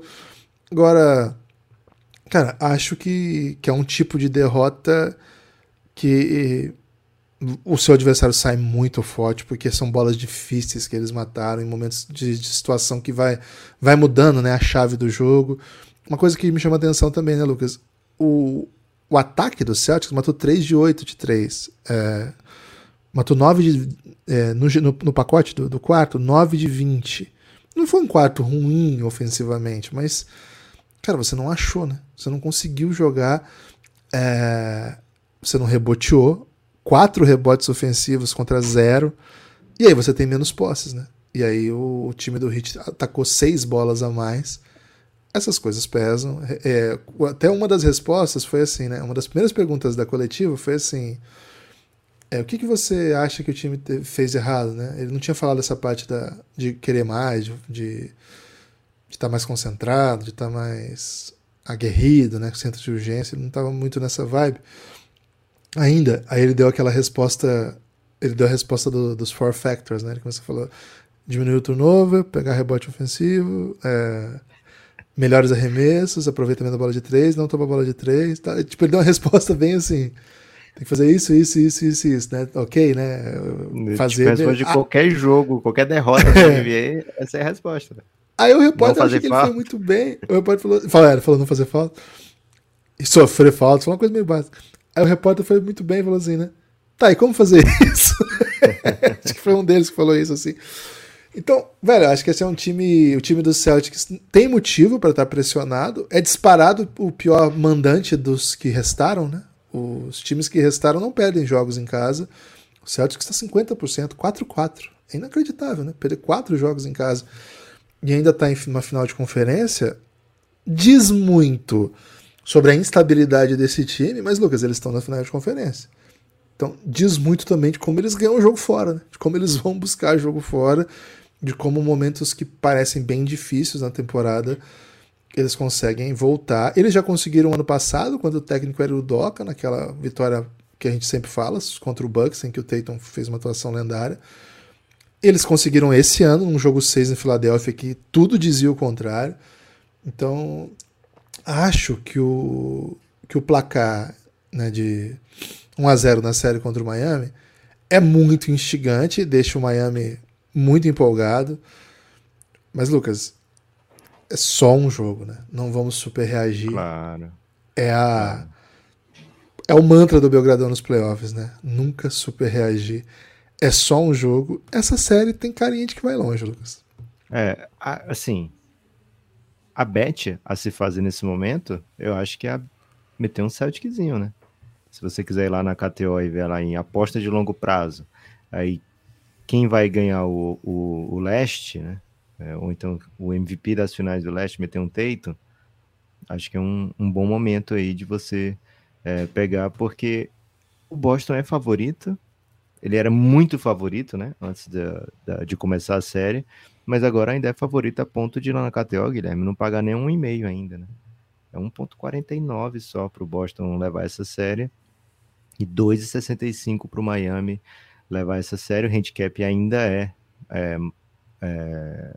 Agora, cara, acho que, que é um tipo de derrota que o seu adversário sai muito forte, porque são bolas difíceis que eles mataram em momentos de, de, situação que vai, vai mudando né, a chave do jogo. Uma coisa que me chama atenção também, né, Lucas? O, o ataque do Celtics matou 3 de 8 de 3. É, matou 9 de. É, no, no, no, pacote do, do quarto, 9 de 20. Não foi um quarto ruim ofensivamente, mas, cara, você não achou, né? Você não conseguiu jogar. É, você não reboteou quatro rebotes ofensivos contra zero. E aí você tem menos posses, né? E aí o, o time do Heat atacou seis bolas a mais. Essas coisas pesam. É, até uma das respostas foi assim, né? Uma das primeiras perguntas da coletiva foi assim: é, o que, que você acha que o time fez errado, né? Ele não tinha falado essa parte da, de querer mais, de, estar tá mais concentrado, de estar tá mais aguerrido, né? Centro de urgência. Ele não estava muito nessa vibe ainda. Aí ele deu aquela resposta. Ele deu a resposta do, dos four factors, né? Ele começou a falar: diminuir o turnover, pegar rebote ofensivo, é, melhores arremessos, aproveitamento da bola de três, não toma bola de três. Tá? Tipo, ele deu uma resposta bem assim. Tem que fazer isso, isso, isso, isso, isso, né? Ok, né?
Fazer. Tipo, de ah, qualquer jogo, qualquer derrota da NBA, essa é a resposta. Né?
Aí o repórter achou que falta. ele foi muito bem. O repórter falou, falou, falou não fazer falta. E sofrer falta, foi uma coisa meio básica. Aí o repórter foi muito bem e falou assim, né? Tá, e como fazer isso? acho que foi um deles que falou isso assim. Então, velho, acho que esse é um time. O time do Celtics tem motivo para estar tá pressionado. É disparado o pior mandante dos que restaram, né? Os times que restaram não perdem jogos em casa. O Celtics está 50%, 4-4. É inacreditável, né? Perder quatro jogos em casa e ainda está em uma final de conferência diz muito sobre a instabilidade desse time, mas, Lucas, eles estão na final de conferência. Então, diz muito também de como eles ganham o jogo fora, né? de como eles vão buscar jogo fora, de como momentos que parecem bem difíceis na temporada eles conseguem voltar. Eles já conseguiram ano passado, quando o técnico era o Doca, naquela vitória que a gente sempre fala, contra o Bucks, em que o Tatum fez uma atuação lendária. Eles conseguiram esse ano, um jogo 6 em Filadélfia, que tudo dizia o contrário. Então, acho que o, que o placar né, de 1 a 0 na série contra o Miami é muito instigante, deixa o Miami muito empolgado. Mas, Lucas, é só um jogo, né? Não vamos super reagir.
Claro.
É a. É o mantra do Belgradão nos playoffs, né? Nunca super reagir. É só um jogo. Essa série tem carinha de que vai longe, Lucas.
É, assim, a bet a se fazer nesse momento, eu acho que é meter um Celticzinho, né? Se você quiser ir lá na KTO e ver lá em aposta de longo prazo, aí quem vai ganhar o, o, o leste, né? É, ou então o MVP das finais do leste meter um teito, acho que é um, um bom momento aí de você é, pegar, porque o Boston é favorito, ele era muito favorito, né? Antes de, começar a série, mas agora ainda é favorito a ponto de ir lá na KTO, Guilherme, não pagar nem um e-mail ainda, né? É 1.49 só para o Boston levar essa série e 2,65 para o Miami levar essa série. O handicap ainda é, é, é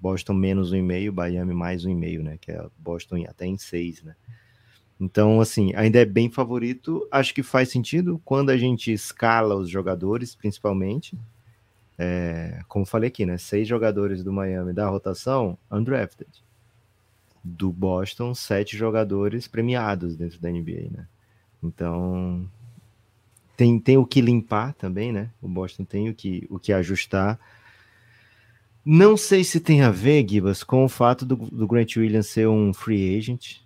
Boston menos um e meio, Miami mais um e meio, né? Que é Boston até em seis, né? Então, assim, ainda é bem favorito. Acho que faz sentido quando a gente escala os jogadores, principalmente. É, como falei aqui, né? Seis jogadores do Miami da rotação undrafted. Do Boston, sete jogadores premiados dentro da NBA, né? Então tem, tem o que limpar também, né? O Boston tem o que, o que ajustar. Não sei se tem a ver, Gibas, com o fato do, do Grant Williams ser um free agent,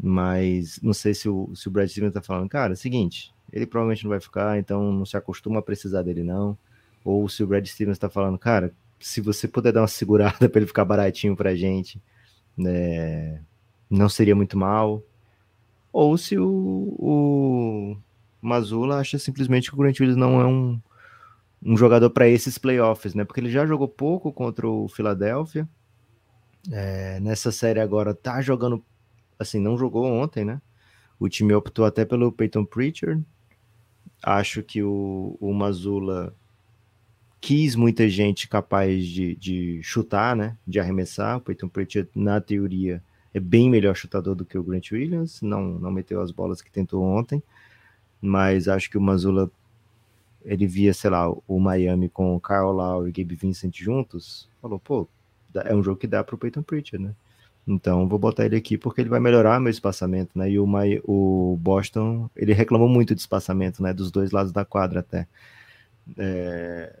mas não sei se o, se o Brad Stevens tá falando, cara, é o seguinte, ele provavelmente não vai ficar, então não se acostuma a precisar dele não ou se o Brad Stevens está falando, cara, se você puder dar uma segurada para ele ficar baratinho para a gente, né, não seria muito mal. Ou se o, o Mazula acha simplesmente que o Grant Williams não é um, um jogador para esses playoffs, né? Porque ele já jogou pouco contra o Philadelphia. É, nessa série agora tá jogando, assim, não jogou ontem, né? O time optou até pelo Peyton Pritchard. Acho que o, o Mazula quis muita gente capaz de, de chutar, né? De arremessar. O Peyton Pritchard, na teoria, é bem melhor chutador do que o Grant Williams. Não, não meteu as bolas que tentou ontem. Mas acho que o Mazula ele via, sei lá, o Miami com o Kyle Lowry e Gabe Vincent juntos, falou, pô, é um jogo que dá pro Peyton Pritchard, né? Então vou botar ele aqui porque ele vai melhorar meu espaçamento, né? E o, My, o Boston, ele reclamou muito de espaçamento, né? Dos dois lados da quadra até. É...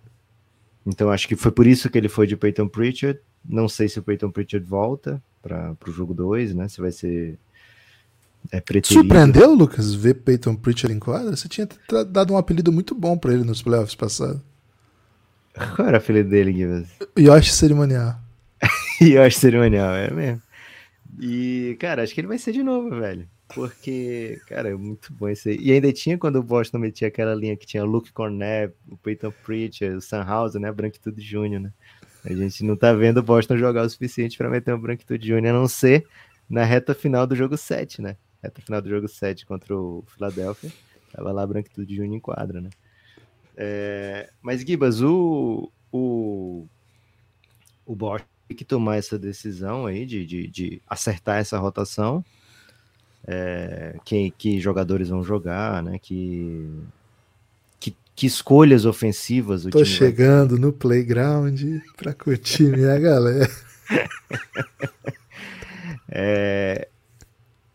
Então acho que foi por isso que ele foi de Peyton Pritchard. Não sei se o Peyton Pritchard volta para o jogo 2, né? Se vai ser
é Surpreendeu, Lucas, ver Peyton Pritchard em quadra? Você tinha dado um apelido muito bom para ele nos playoffs passados.
Qual era o apelido dele, Gibbs?
Yoshi Cerimonial.
Yoshi Cerimonial, é mesmo. E, cara, acho que ele vai ser de novo, velho. Porque, cara, é muito bom esse aí. E ainda tinha quando o Boston metia aquela linha que tinha o Luke Cornett, o Peyton Pritchard, o Sunhouse, né? Branquitude Júnior, né? A gente não tá vendo o Boston jogar o suficiente para meter um Branquitude Júnior, a não ser na reta final do jogo 7, né? Reta final do jogo 7 contra o Philadelphia. Tava lá Branquitude Júnior em quadra, né? É... Mas, Gibas, o, o, o Boston que tomar essa decisão aí de, de, de acertar essa rotação, é, que, que jogadores vão jogar, né? Que, que, que escolhas ofensivas o
Tô chegando vai... no playground para curtir minha galera.
é,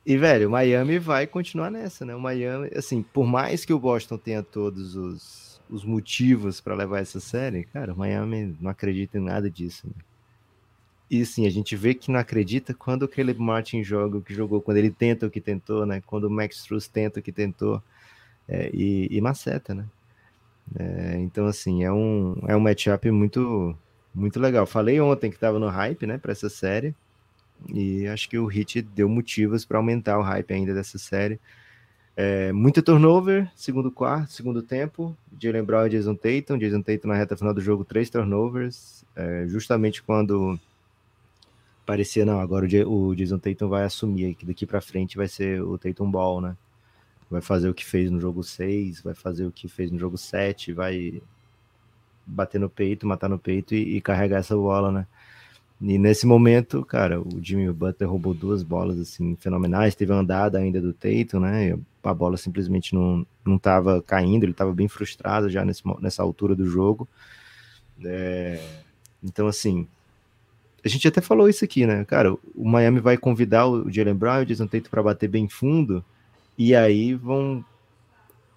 e, velho, o Miami vai continuar nessa, né? O Miami, assim, por mais que o Boston tenha todos os, os motivos para levar essa série, cara, o Miami não acredita em nada disso. Né? E sim, a gente vê que não acredita quando o Caleb Martin joga o que jogou, quando ele tenta o que tentou, né? Quando o Max Truss tenta o que tentou é, e, e maceta, né? É, então, assim, é um, é um matchup muito, muito legal. Falei ontem que estava no hype, né, para essa série, e acho que o Hit deu motivos para aumentar o hype ainda dessa série. É, muito turnover, segundo quarto, segundo tempo. Jalen Brown e Jason Tatum. Jason Tatum na reta final do jogo, três turnovers. É, justamente quando parecia, não, agora o Jason Tatum vai assumir que daqui para frente vai ser o Tatum Ball, né? Vai fazer o que fez no jogo 6, vai fazer o que fez no jogo 7, vai bater no peito, matar no peito e, e carregar essa bola, né? E nesse momento, cara, o Jimmy Butler roubou duas bolas assim fenomenais, teve andada ainda do Tatum, né? A bola simplesmente não não estava caindo, ele estava bem frustrado já nesse, nessa altura do jogo. É, então assim, a gente até falou isso aqui, né? Cara, o Miami vai convidar o Jalen Brown e o Jason para bater bem fundo, e aí vão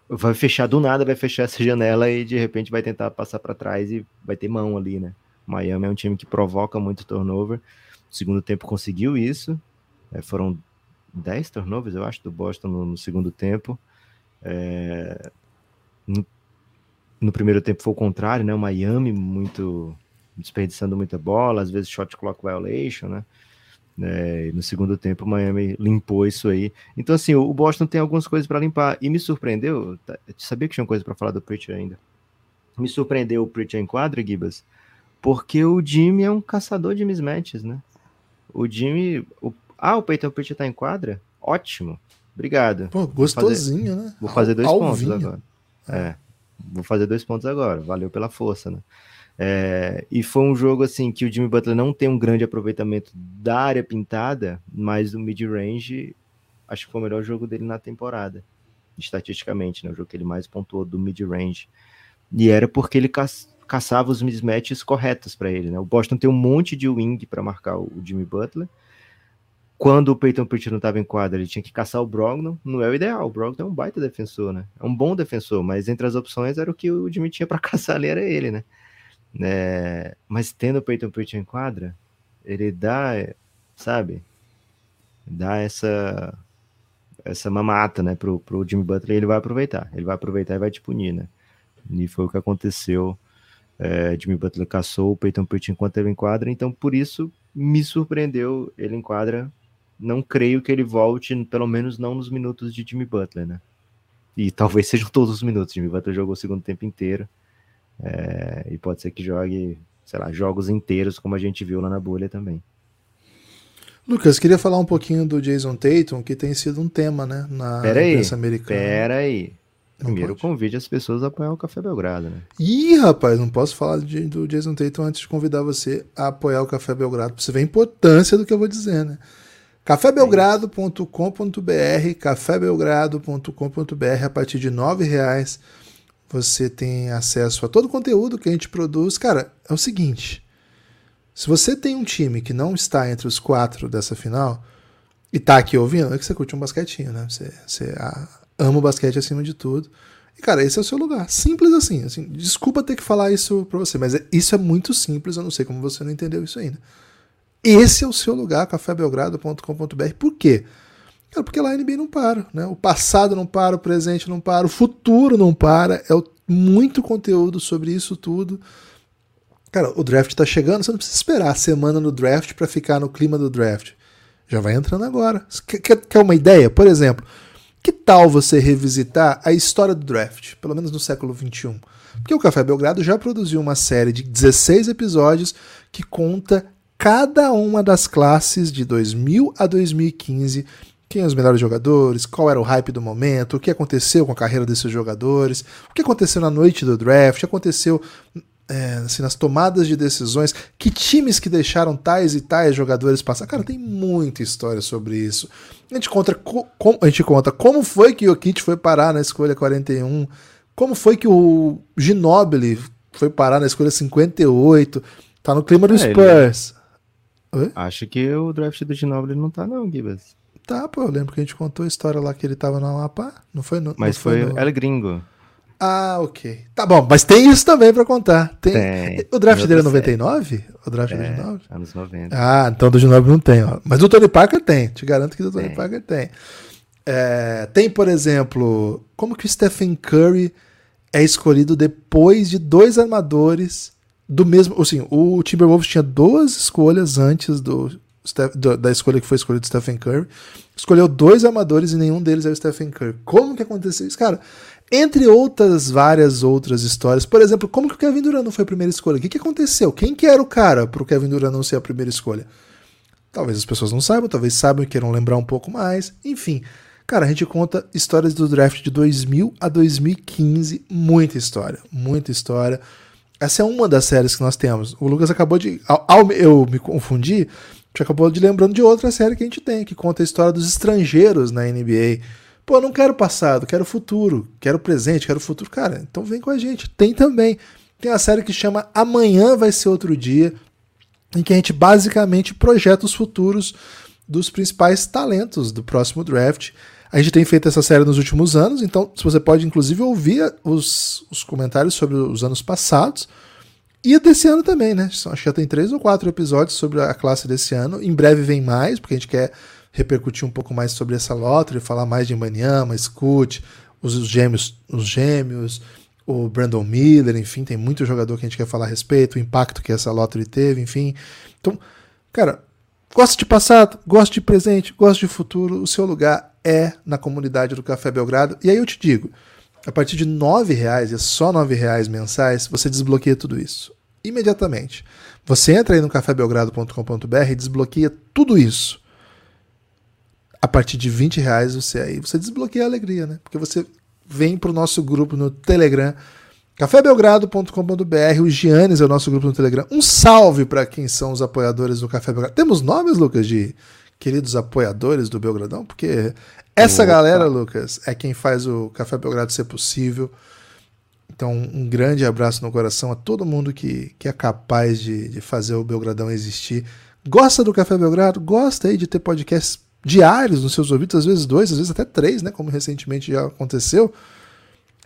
vai fechar do nada, vai fechar essa janela e de repente vai tentar passar para trás e vai ter mão ali, né? O Miami é um time que provoca muito turnover. O segundo tempo conseguiu isso. É, foram 10 turnovers, eu acho, do Boston no, no segundo tempo. É, no, no, primeiro tempo foi o contrário, né? O Miami muito desperdiçando muita bola, às vezes shot clock violation, né? É, no segundo tempo, o Miami limpou isso aí. Então, assim, o Boston tem algumas coisas para limpar. E me surpreendeu, tá, sabia que tinha coisa para falar do Pritchard ainda. Me surpreendeu o Pritchard em quadra, Gibas, porque o Jimmy é um caçador de mismatches, né? O Jimmy. O, ah, o Peyton Pritchard tá em quadra? Ótimo. Obrigado.
Pô, gostosinho,
vou
fazer,
né? Vou fazer dois Alvinho. pontos agora. É. Vou fazer dois pontos agora. Valeu pela força, né? É, e foi um jogo assim que o Jimmy Butler não tem um grande aproveitamento da área pintada, mas o mid-range acho que foi o melhor jogo dele na temporada, estatisticamente, né? O jogo que ele mais pontuou do mid-range. E era porque ele caçava os mismatches corretos para ele, né? O Boston tem um monte de wing para marcar o Jimmy Butler. Quando o Peyton Pritchard não estava em quadra, ele tinha que caçar o Brogdon. Não é o ideal. O Brogdon é um baita defensor, né? É um bom defensor, mas entre as opções era o que o Jimmy tinha para caçar ali era ele, né? É, mas tendo o Peyton Pritchard em quadra, ele dá, sabe, dá essa essa mamata, né, pro, pro Jimmy Butler ele vai aproveitar. Ele vai aproveitar e vai te punir, né? E foi o que aconteceu. É, Jimmy Butler caçou o Peyton Pritchard enquanto ele em quadra, então por isso me surpreendeu ele em quadra. Não creio que ele volte, pelo menos não nos minutos de Jimmy Butler, né? E talvez sejam todos os minutos. Jimmy Butler jogou o segundo tempo inteiro. É, e pode ser que jogue, sei lá, jogos inteiros, como a gente viu lá na bolha também.
Lucas, queria falar um pouquinho do Jason Tatum, que tem sido um tema, né, na
pera imprensa aí, americana. Pera aí. Primeiro convide as pessoas a apoiar o Café Belgrado, né?
Ih, rapaz, não posso falar de, do Jason Tatum antes de convidar você a apoiar o Café Belgrado, pra você ver a importância do que eu vou dizer, né? cafébelgrado.com.br, cafébelgrado.com.br, a partir de R$ reais você tem acesso a todo o conteúdo que a gente produz. Cara, é o seguinte, se você tem um time que não está entre os quatro dessa final e tá aqui ouvindo, é que você curte um basquetinho, né? Você, você ama o basquete acima de tudo. E, cara, esse é o seu lugar. Simples assim. assim desculpa ter que falar isso pra você, mas é, isso é muito simples. Eu não sei como você não entendeu isso ainda. Esse é o seu lugar, cafébelgrado.com.br. Por quê? Cara, porque lá a NBA não para. Né? O passado não para, o presente não para, o futuro não para. É muito conteúdo sobre isso tudo. Cara, o draft tá chegando, você não precisa esperar a semana no draft para ficar no clima do draft. Já vai entrando agora. Quer, quer uma ideia? Por exemplo, que tal você revisitar a história do draft, pelo menos no século XXI? Porque o Café Belgrado já produziu uma série de 16 episódios que conta cada uma das classes de 2000 a 2015 quem os melhores jogadores, qual era o hype do momento, o que aconteceu com a carreira desses jogadores, o que aconteceu na noite do draft, o que aconteceu é, assim, nas tomadas de decisões, que times que deixaram tais e tais jogadores passar. Cara, tem muita história sobre isso. A gente conta, com, a gente conta como foi que o Jokic foi parar na escolha 41, como foi que o Ginobili foi parar na escolha 58, tá no clima do é, Spurs.
Ele... Acho que o draft do Ginobili não tá não, Gibas.
Tá, pô, eu lembro que a gente contou a história lá que ele tava no Amapá, não foi? No,
mas
não
foi, foi no... El Gringo.
Ah, ok. Tá bom, mas tem isso também pra contar. Tem... tem. O draft dele é 99? O draft é, do Ginobili?
anos 90.
Ah, então do Ginobili não tem, ó. Mas do Tony Parker tem, te garanto que do Tony tem. Parker tem. É, tem, por exemplo, como que o Stephen Curry é escolhido depois de dois armadores do mesmo. Assim, o Timberwolves tinha duas escolhas antes do da escolha que foi escolhido Stephen Curry. Escolheu dois amadores e nenhum deles é o Stephen Curry. Como que aconteceu isso? Cara, entre outras várias outras histórias, por exemplo, como que o Kevin Durant não foi a primeira escolha? O que, que aconteceu? Quem que era o cara para o Kevin Durant não ser a primeira escolha? Talvez as pessoas não saibam, talvez saibam e queiram lembrar um pouco mais. Enfim, cara, a gente conta histórias do draft de 2000 a 2015, muita história, muita história. Essa é uma das séries que nós temos. O Lucas acabou de. Ao, ao eu me confundir, gente acabou de lembrando de outra série que a gente tem, que conta a história dos estrangeiros na NBA. Pô, não quero passado, quero futuro, quero presente, quero futuro. Cara, então vem com a gente. Tem também. Tem a série que chama Amanhã Vai Ser Outro Dia, em que a gente basicamente projeta os futuros dos principais talentos do próximo draft. A gente tem feito essa série nos últimos anos, então você pode inclusive ouvir os, os comentários sobre os anos passados. E desse ano também, né? Acho que já tem três ou quatro episódios sobre a classe desse ano. Em breve vem mais, porque a gente quer repercutir um pouco mais sobre essa lottery, falar mais de Maniama, Scoot, os gêmeos, os gêmeos, o Brandon Miller, enfim, tem muito jogador que a gente quer falar a respeito, o impacto que essa lottery teve, enfim. Então, cara, gosta de passado, gosta de presente, gosta de futuro, o seu lugar é na comunidade do Café Belgrado. E aí eu te digo, a partir de R$ reais, é só R$ reais mensais, você desbloqueia tudo isso imediatamente. Você entra aí no cafébelgrado.com.br e desbloqueia tudo isso. A partir de 20 reais você aí você desbloqueia a alegria, né? Porque você vem para o nosso grupo no Telegram, cafébelgrado.com.br. O Giannis é o nosso grupo no Telegram. Um salve para quem são os apoiadores do Café Belgrado. Temos nomes, Lucas, de queridos apoiadores do Belgradão? Porque essa Opa. galera, Lucas, é quem faz o Café Belgrado ser possível. Então, um grande abraço no coração a todo mundo que, que é capaz de, de fazer o Belgradão existir. Gosta do Café Belgrado? Gosta aí de ter podcasts diários nos seus ouvidos, às vezes dois, às vezes até três, né? Como recentemente já aconteceu.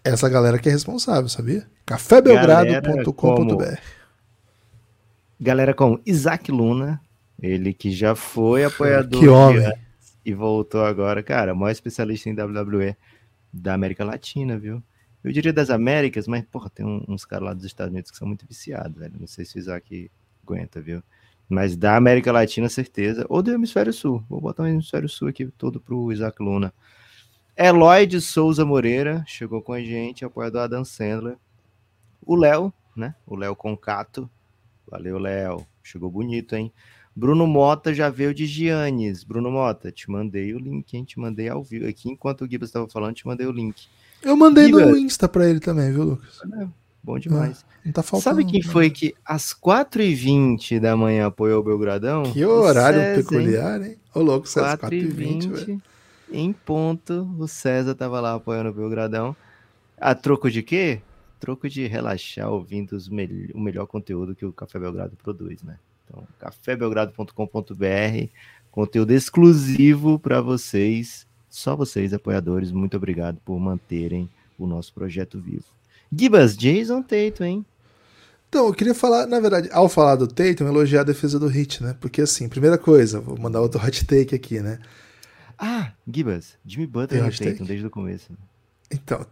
Essa galera que é responsável, sabia? cafébelgrado.com.br
Galera como Isaac Luna, ele que já foi apoiador
que homem.
e voltou agora, cara, maior especialista em WWE da América Latina, viu? Eu diria das Américas, mas, porra, tem uns caras lá dos Estados Unidos que são muito viciados, velho. Não sei se o Isaac aguenta, viu? Mas da América Latina, certeza. Ou do Hemisfério Sul. Vou botar o Hemisfério Sul aqui todo pro Isaac Luna. Eloy de Souza Moreira chegou com a gente, apoiador Adam Sandler. O Léo, né? O Léo Concato. Valeu, Léo. Chegou bonito, hein? Bruno Mota já veio de Giannis. Bruno Mota, te mandei o link, hein? Te mandei ao vivo. Aqui, enquanto o Gibbs estava falando, te mandei o link.
Eu mandei no Insta pra ele também, viu, Lucas?
Bom demais.
Ah, não tá faltando.
Sabe quem foi que às 4h20 da manhã apoiou o Belgradão?
Que horário
César,
peculiar, hein? Ô, louco, César, 4h20,
4h20,
velho.
em ponto, o César tava lá apoiando o Belgradão. A troco de quê? Troco de relaxar ouvindo os mel o melhor conteúdo que o Café Belgrado produz, né? Então, cafébelgrado.com.br, conteúdo exclusivo para vocês, só vocês, apoiadores. Muito obrigado por manterem o nosso projeto vivo. Gibas, Jason Tatum, hein?
Então, eu queria falar, na verdade, ao falar do Tatum, elogiar a defesa do Hit, né? Porque assim, primeira coisa, vou mandar outro hot take aqui, né?
Ah, Gibas, Jimmy Butler
take?
Tatum desde o começo.
Então,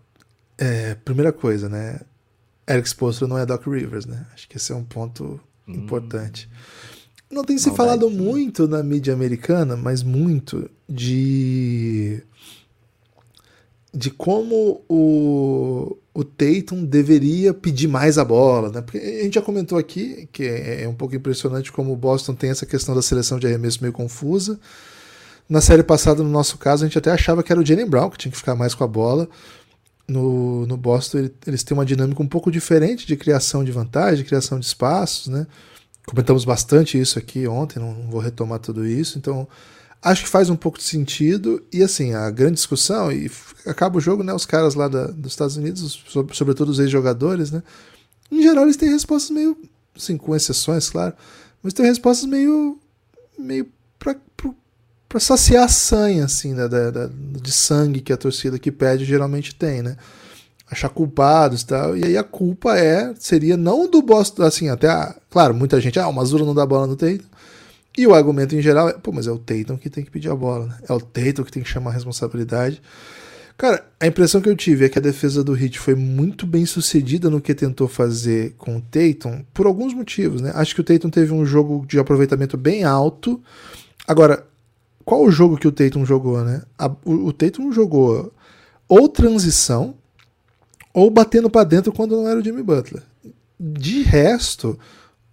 é, primeira coisa, né? Eric Spoelstra não é Doc Rivers, né? Acho que esse é um ponto
Hum,
importante. Não tem se
Maldade.
falado muito na mídia americana, mas muito de de como o, o Tatum deveria pedir mais a bola, né? Porque a gente já comentou aqui que é, é um pouco impressionante como o Boston tem essa questão da seleção de arremesso meio confusa. Na série passada, no nosso caso, a gente até achava que era o Jalen Brown que tinha que ficar mais com a bola. No, no Boston, ele- eles têm uma dinâmica um pouco diferente de criação de vantagem, de criação de espaços, né? Comentamos bastante isso aqui ontem, não, não vou retomar tudo isso. Então, acho que faz um pouco de sentido. E assim, a grande discussão, e acaba o jogo, né? Os caras lá da- dos Estados Unidos, sobre- sobretudo os ex-jogadores, né? Em geral, eles têm respostas meio, assim, com exceções, claro, mas têm respostas meio, meio pra, pra saciar a sanha, assim, da, da- da- de sangue que a torcida que pede geralmente tem, né? Achar culpados e tal. E aí a culpa é, seria não do Boston, assim, até, a, claro, muita gente, ah, o Mazura não dá bola no Tatum. E o argumento em geral é, pô, mas é o Tatum que tem que pedir a bola, né? É o Tatum que tem que chamar a responsabilidade. Cara, a impressão que eu tive é que a defesa do Heat foi muito bem sucedida no que tentou fazer com o Tatum, por alguns motivos, né? Acho que o Tatum teve um jogo de aproveitamento bem alto. Agora, qual o jogo que o Tatum jogou, né? A- o, o Tatum jogou ou transição ou batendo pra dentro quando não era o Jimmy Butler. De resto,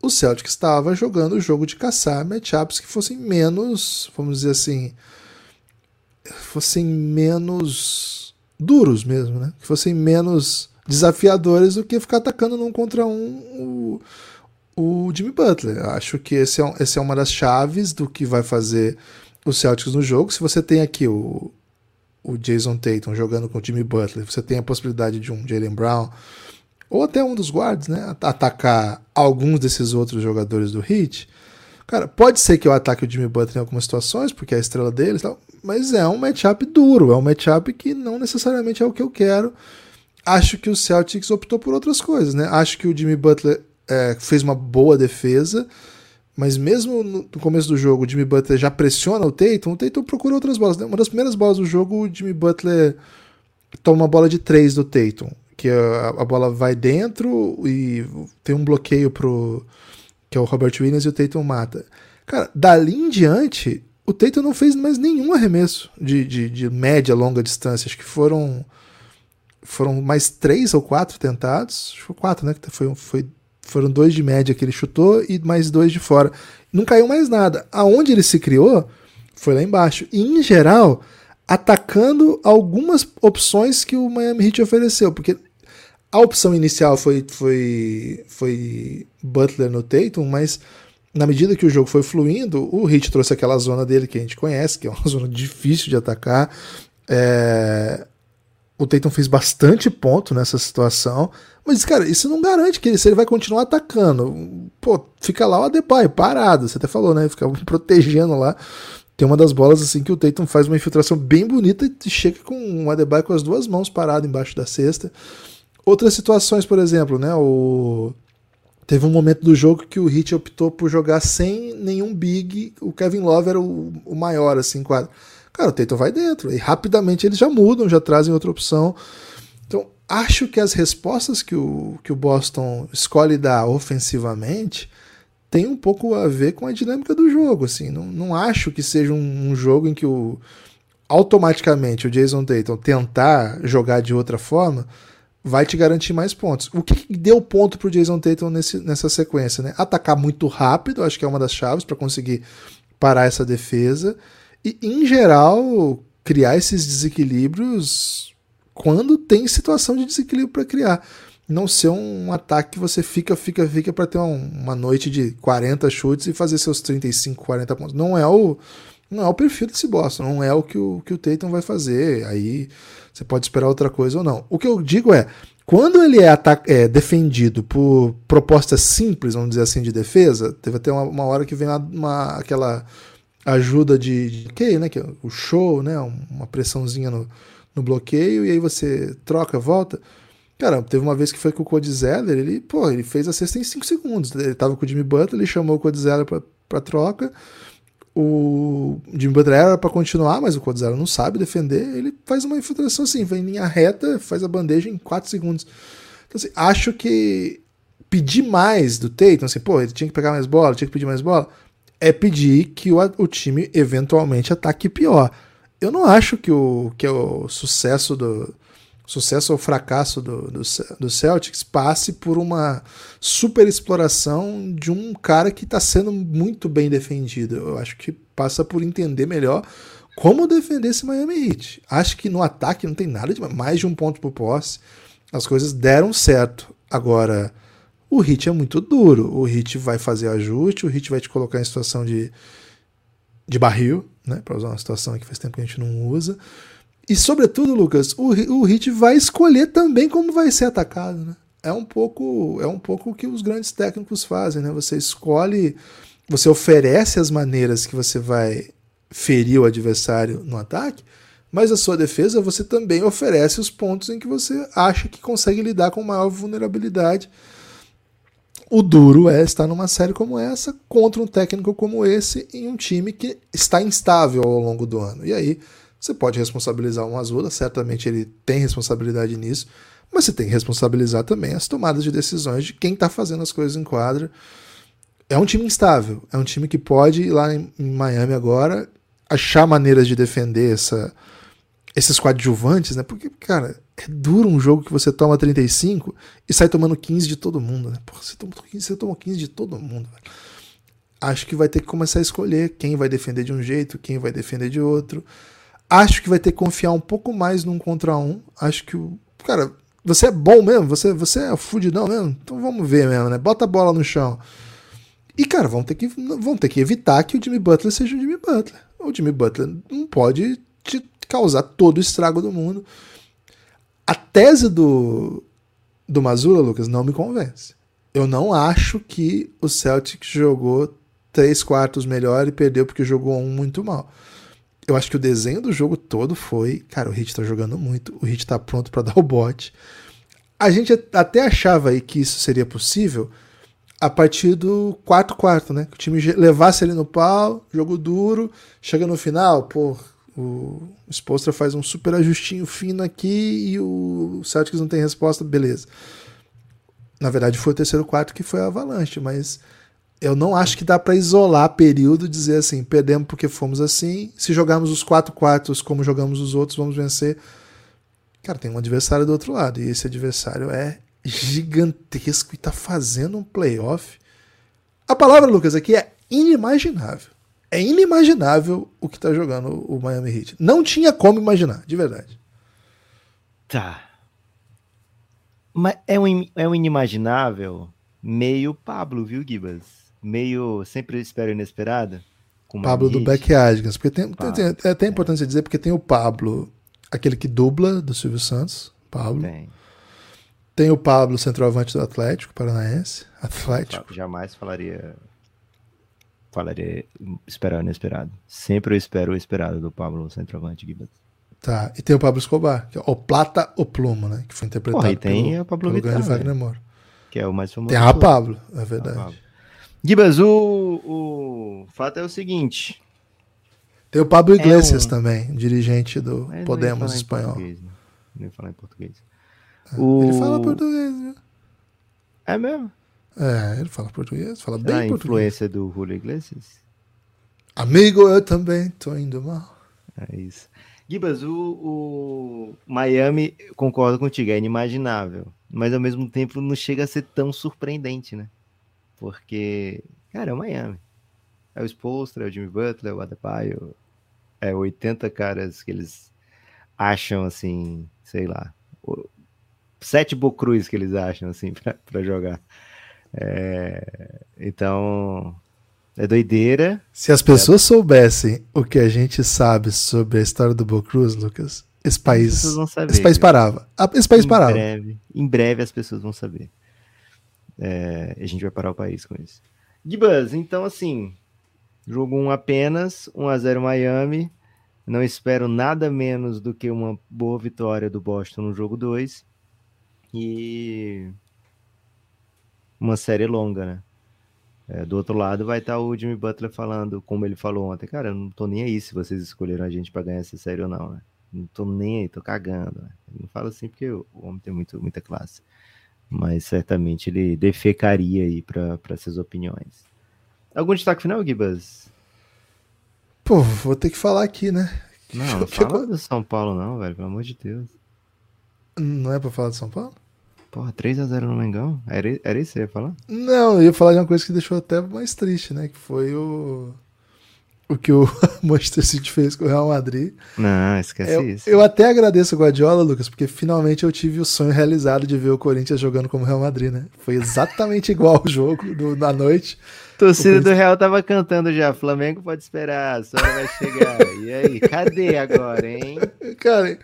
o Celtic estava jogando o jogo de caçar matchups que fossem menos, vamos dizer assim, fossem menos duros mesmo, né? Que fossem menos desafiadores do que ficar atacando num contra um o, o Jimmy Butler. Eu acho que esse é, essa é uma das chaves do que vai fazer o Celtics no jogo. Se você tem aqui o, o Jason Tatum jogando com o Jimmy Butler, você tem a possibilidade de um Jalen Brown ou até um dos guards, né, at- atacar alguns desses outros jogadores do Heat. Cara, pode ser que eu ataque o Jimmy Butler em algumas situações, porque é a estrela deles, tal, mas é um matchup duro, é um matchup que não necessariamente é o que eu quero. Acho que o Celtics optou por outras coisas, né? Acho que o Jimmy Butler é, fez uma boa defesa, mas mesmo no no começo do jogo, o Jimmy Butler já pressiona o Tatum, o Tatum procura outras bolas. né? Uma das primeiras bolas do jogo, o Jimmy Butler toma uma bola de três do Tatum, que a, a bola vai dentro e tem um bloqueio pro que é o Robert Williams e o Tatum mata. Cara, dali em diante, o Tatum não fez mais nenhum arremesso de, de, de média, longa distância. Acho que foram foram mais três ou quatro tentados. Acho que quatro, né? Que foi, foi, foram dois de média que ele chutou e mais dois de fora. Não caiu mais nada. Aonde ele se criou foi lá embaixo. E, em geral, atacando algumas opções que o Miami Heat ofereceu. Porque a opção inicial foi, foi, foi Butler no Tatum, mas na medida que o jogo foi fluindo, o Heat trouxe aquela zona dele que a gente conhece, que é uma zona difícil de atacar. É, o Tatum fez bastante ponto nessa situação, mas, cara, isso não garante que ele, se ele vai continuar atacando. Pô, fica lá o Adebayo parado, você até falou, né? Fica protegendo lá. Tem uma das bolas assim que o Tatum faz uma infiltração bem bonita e chega com o Adebayo com as duas mãos parado embaixo da cesta. Outras situações, por exemplo, né? O... Teve um momento do jogo que o Heat optou por jogar sem nenhum big. O Kevin Love era o, o maior, assim, quadro. Cara, o Tatum vai dentro. E rapidamente eles já mudam, já trazem outra opção. Então, acho que as respostas que o, que o Boston escolhe dar ofensivamente tem um pouco a ver com a dinâmica do jogo. Assim. Não, não acho que seja um, um jogo em que o, automaticamente o Jason Tatum tentar jogar de outra forma vai te garantir mais pontos. O que, que deu ponto pro Jason Tatum nesse, nessa sequência? Né? Atacar muito rápido, acho que é uma das chaves para conseguir parar essa defesa. E, em geral, criar esses desequilíbrios quando tem situação de desequilíbrio para criar. Não ser um ataque que você fica, fica, fica para ter um, uma noite de 40 chutes e fazer seus 35, 40 pontos. Não é o, não é o perfil desse Boston, não é o que o, que o Tatum vai fazer. Aí você pode esperar outra coisa ou não. O que eu digo é, quando ele é, é, defendido por propostas simples, vamos dizer assim, de defesa, teve até uma, uma hora que vem uma, uma, aquela ajuda de, de né? Que é o show, né? Uma pressãozinha no, no bloqueio, e aí você troca, volta. Cara, teve uma vez que foi com o Cody Zeller, ele, pô, ele fez a cesta em 5 segundos. Ele tava com o Jimmy Butler, ele chamou o Cody Zeller pra, pra troca. O Jimmy Butler era pra continuar, mas o Cody Zeller não sabe defender. Ele faz uma infiltração assim, vem em linha reta, faz a bandeja em 4 segundos. Então, assim, acho que pedir mais do Tatum, assim, pô, ele tinha que pegar mais bola, tinha que pedir mais bola, é pedir que o, o time eventualmente ataque pior. Eu não acho que o, que o sucesso do sucesso ou fracasso do, do, do Celtics passe por uma super exploração de um cara que está sendo muito bem defendido. Eu acho que passa por entender melhor como defender esse Miami Heat. Acho que no ataque não tem nada de mais de um ponto por posse. As coisas deram certo. Agora, o Heat é muito duro. O Heat vai fazer ajuste, o Heat vai te colocar em situação de, de barril, né? Para usar uma situação que faz tempo que a gente não usa. E, sobretudo, Lucas, o, o Hit vai escolher também como vai ser atacado. Né? É um pouco é um pouco o que os grandes técnicos fazem. Né? Você escolhe, você oferece as maneiras que você vai ferir o adversário no ataque, mas a sua defesa você também oferece os pontos em que você acha que consegue lidar com maior vulnerabilidade. O duro é estar numa série como essa contra um técnico como esse em um time que está instável ao longo do ano. E aí você pode responsabilizar o Azula, certamente ele tem responsabilidade nisso, mas você tem que responsabilizar também as tomadas de decisões de quem está fazendo as coisas em quadra. É um time instável, é um time que pode ir lá em Miami agora achar maneiras de defender essa, esses coadjuvantes, né? Porque, cara, é duro um jogo que você toma 35 e sai tomando 15 de todo mundo, né? Porra, você tomou 15, você tomou 15 de todo mundo, velho. Acho que vai ter que começar a escolher quem vai defender de um jeito, quem vai defender de outro. Acho que vai ter que confiar um pouco mais num contra um. Acho que o. Cara, você é bom mesmo? Você, você é fudidão mesmo? Então vamos ver mesmo, né? Bota a bola no chão. E, cara, vão ter que, vão ter que evitar que o Jimmy Butler seja o Jimmy Butler. O Jimmy Butler não pode te causar todo o estrago do mundo. A tese do, do Mazula, Lucas, não me convence. Eu não acho que o Celtic jogou três quartos melhor e perdeu porque jogou um muito mal eu acho que o desenho do jogo todo foi, cara, o Hit tá jogando muito, o Hit tá pronto para dar o bote. A gente até achava aí que isso seria possível a partir do quarto quarto, né? Que o time levasse ele no pau, jogo duro, chega no final, pô, o Spolstra faz um super ajustinho fino aqui e o Celtics não tem resposta, beleza. Na verdade foi o terceiro quarto que foi a avalanche, mas eu não acho que dá para isolar período dizer assim, perdemos porque fomos assim, se jogarmos os quatro quartos como jogamos os outros, vamos vencer. Cara, tem um adversário do outro lado, e esse adversário é gigantesco e tá fazendo um playoff. A palavra, Lucas, aqui é inimaginável. É inimaginável o que tá jogando o Miami Heat. Não tinha como imaginar, de verdade.
Tá. Mas é um, é um inimaginável meio Pablo, viu, Gibas? Meio sempre espero inesperada.
Pablo do Beck Adkins. Porque tem, tem, tem, é até importante é. dizer, porque tem o Pablo, aquele que dubla do Silvio Santos, Pablo. Tem. Tem o Pablo, centroavante do Atlético Paranaense. Atlético.
Jamais falaria. Falaria esperar inesperado. Sempre eu espero o esperado do Pablo, centroavante.
Tá, e tem o Pablo Escobar, que é o Plata ou Plumo, né? Que foi interpretado Porra,
e tem pelo, o Pablo pelo Vittar, grande
Wagner Moura.
Que é o mais famoso.
Tem a Pablo, é verdade.
Gibas, o, o fato é o seguinte.
Tem o Pablo Iglesias é um... também, dirigente do Mas Podemos espanhol.
Não ia falar em português.
É, o... Ele fala português, viu?
É mesmo?
É, ele fala português, fala Será bem
a português. A influência do Julio Iglesias?
Amigo, eu também tô indo mal.
É isso. Gibas, o, o Miami, concordo contigo, é inimaginável. Mas ao mesmo tempo não chega a ser tão surpreendente, né? Porque, cara, é o Miami. É o Spolstra, é o Jimmy Butler, é o Adebayo, é 80 caras que eles acham assim, sei lá, sete Bocruz que eles acham assim para jogar. É, então, é doideira.
Se as pessoas é. soubessem o que a gente sabe sobre a história do Bocruz, Lucas, esse país, saber, esse país parava. Esse país
em
parava.
Breve, em breve as pessoas vão saber. É, a gente vai parar o país com isso. Gibas, então assim, jogo 1 apenas, 1 a 0 Miami. Não espero nada menos do que uma boa vitória do Boston no jogo 2. E uma série longa, né? É, do outro lado vai estar tá o Jimmy Butler falando, como ele falou ontem, cara, eu não tô nem aí se vocês escolheram a gente para ganhar essa série ou não, né? Não tô nem aí, tô cagando. Né? Não fala assim porque o homem tem muito, muita classe. Mas certamente ele defecaria aí para essas opiniões. Algum destaque final, Gibas?
Pô, vou ter que falar aqui, né?
Não, não fala do São Paulo não, velho, pelo amor de Deus.
Não é pra falar do São Paulo?
Porra, 3x0 no Mengão? Era, era isso que você ia falar?
Não, eu ia falar de uma coisa que deixou até mais triste, né? Que foi o. O que o Manchester City fez com o Real Madrid.
Não, esquece
eu,
isso.
Eu até agradeço o Guardiola, Lucas, porque finalmente eu tive o sonho realizado de ver o Corinthians jogando como Real Madrid, né? Foi exatamente igual o jogo do, da noite.
Torcida do Real tava cantando já. Flamengo pode esperar, só vai chegar. E aí, cadê agora, hein?
Cara,